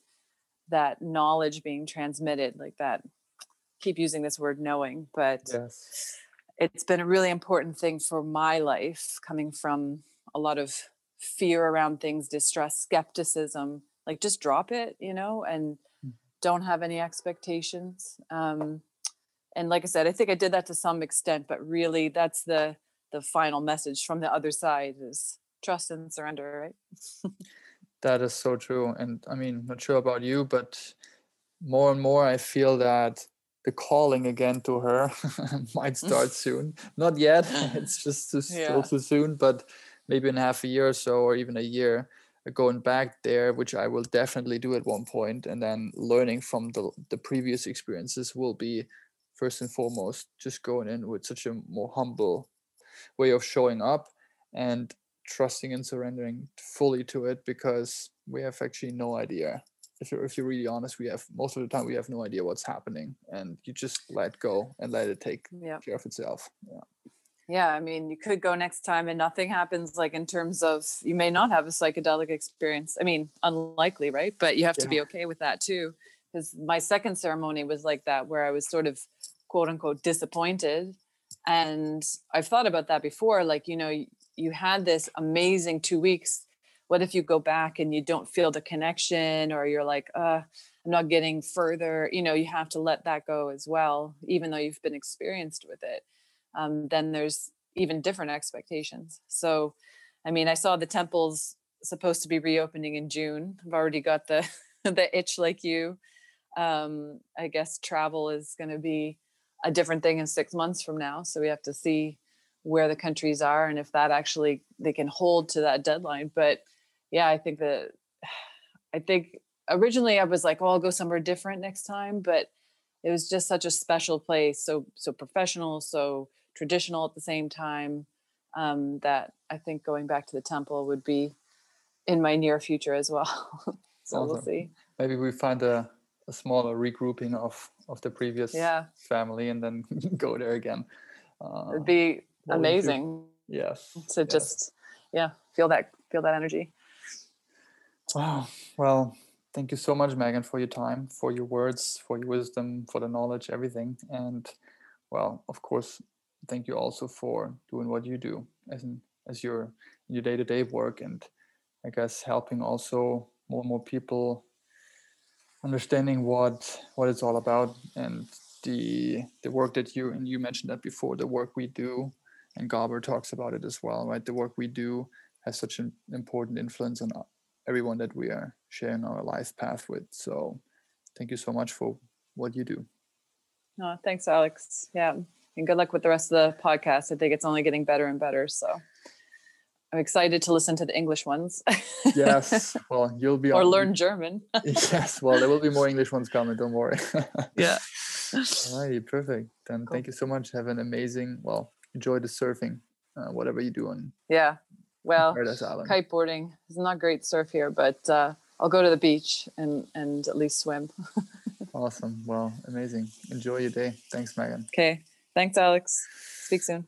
that knowledge being transmitted, like that, keep using this word knowing, but Yes. it's been a really important thing for my life coming from a lot of fear around things distress skepticism like just drop it you know and Mm. don't have any expectations um and like i said i think i did that to some extent but really that's the the final message from the other side is trust and surrender right [laughs] That is so true. And I mean, not sure about you, but more and more I feel that the calling again to her [laughs] might start [laughs] soon. Not yet. It's just too, Yeah. still too soon, but maybe in half a year or so, or even a year, going back there, which I will definitely do at one point, and then learning from the the previous experiences will be first and foremost just going in with such a more humble way of showing up and trusting and surrendering fully to it because we have actually no idea. If you're, if you're really honest we have most of the time we have no idea what's happening and you just let go and let it take yeah care of itself. Yeah. Yeah i mean you could go next time and nothing happens like in terms of you may not have a psychedelic experience i mean unlikely right? But you have to be okay with that too because my second ceremony was like that where i was sort of quote unquote disappointed and i've thought about that before like you know you had this amazing two weeks what if you go back and you don't feel the connection or you're like uh i'm not getting further you know you have to let that go as well even though you've been experienced with it um, then there's even different expectations. So, I mean, I saw the temples supposed to be reopening in June. I've already got the [laughs] the itch like you. Um, I guess travel is going to be a different thing in six months from now. So we have to see where the countries are and if that actually they can hold to that deadline. But yeah, I think that [sighs] I think originally I was like, oh, I'll go somewhere different next time, but it was just such a special place so so professional so traditional at the same time um, that i think going back to the temple would be in my near future as well [laughs] so we'll see maybe we find a, a smaller regrouping of of the previous yeah family and then [laughs] go there again uh, it'd be what would you- amazing yes to yes. just yeah feel that feel that energy Wow. Well, thank you so much, Megan, for your time, for your words, for your wisdom, for the knowledge, everything. And well, of course, thank you also for doing what you do as in, as your your day to day work, and I guess helping also more and more people understanding what what it's all about and the the work that you and you mentioned that before the work we do and Gabor talks about it as well right the work we do has such an important influence on everyone that we are sharing our life path with. So thank you so much for what you do. oh, thanks alex yeah and good luck with the rest of the podcast i think it's only getting better and better so i'm excited to listen to the english ones Yes. [laughs] Well, you'll be or on- learn german yes. Well, there will be more English ones coming. Don't worry. [laughs] yeah Alrighty, perfect. Then Cool. thank you so much. Have an amazing. Well, enjoy the surfing, uh, whatever you do on yeah well Paradise Island. kiteboarding is not great surf here but uh, i'll go to the beach and and at least swim [laughs] Awesome. Well, amazing. Enjoy your day. Thanks, Megan. okay thanks alex speak soon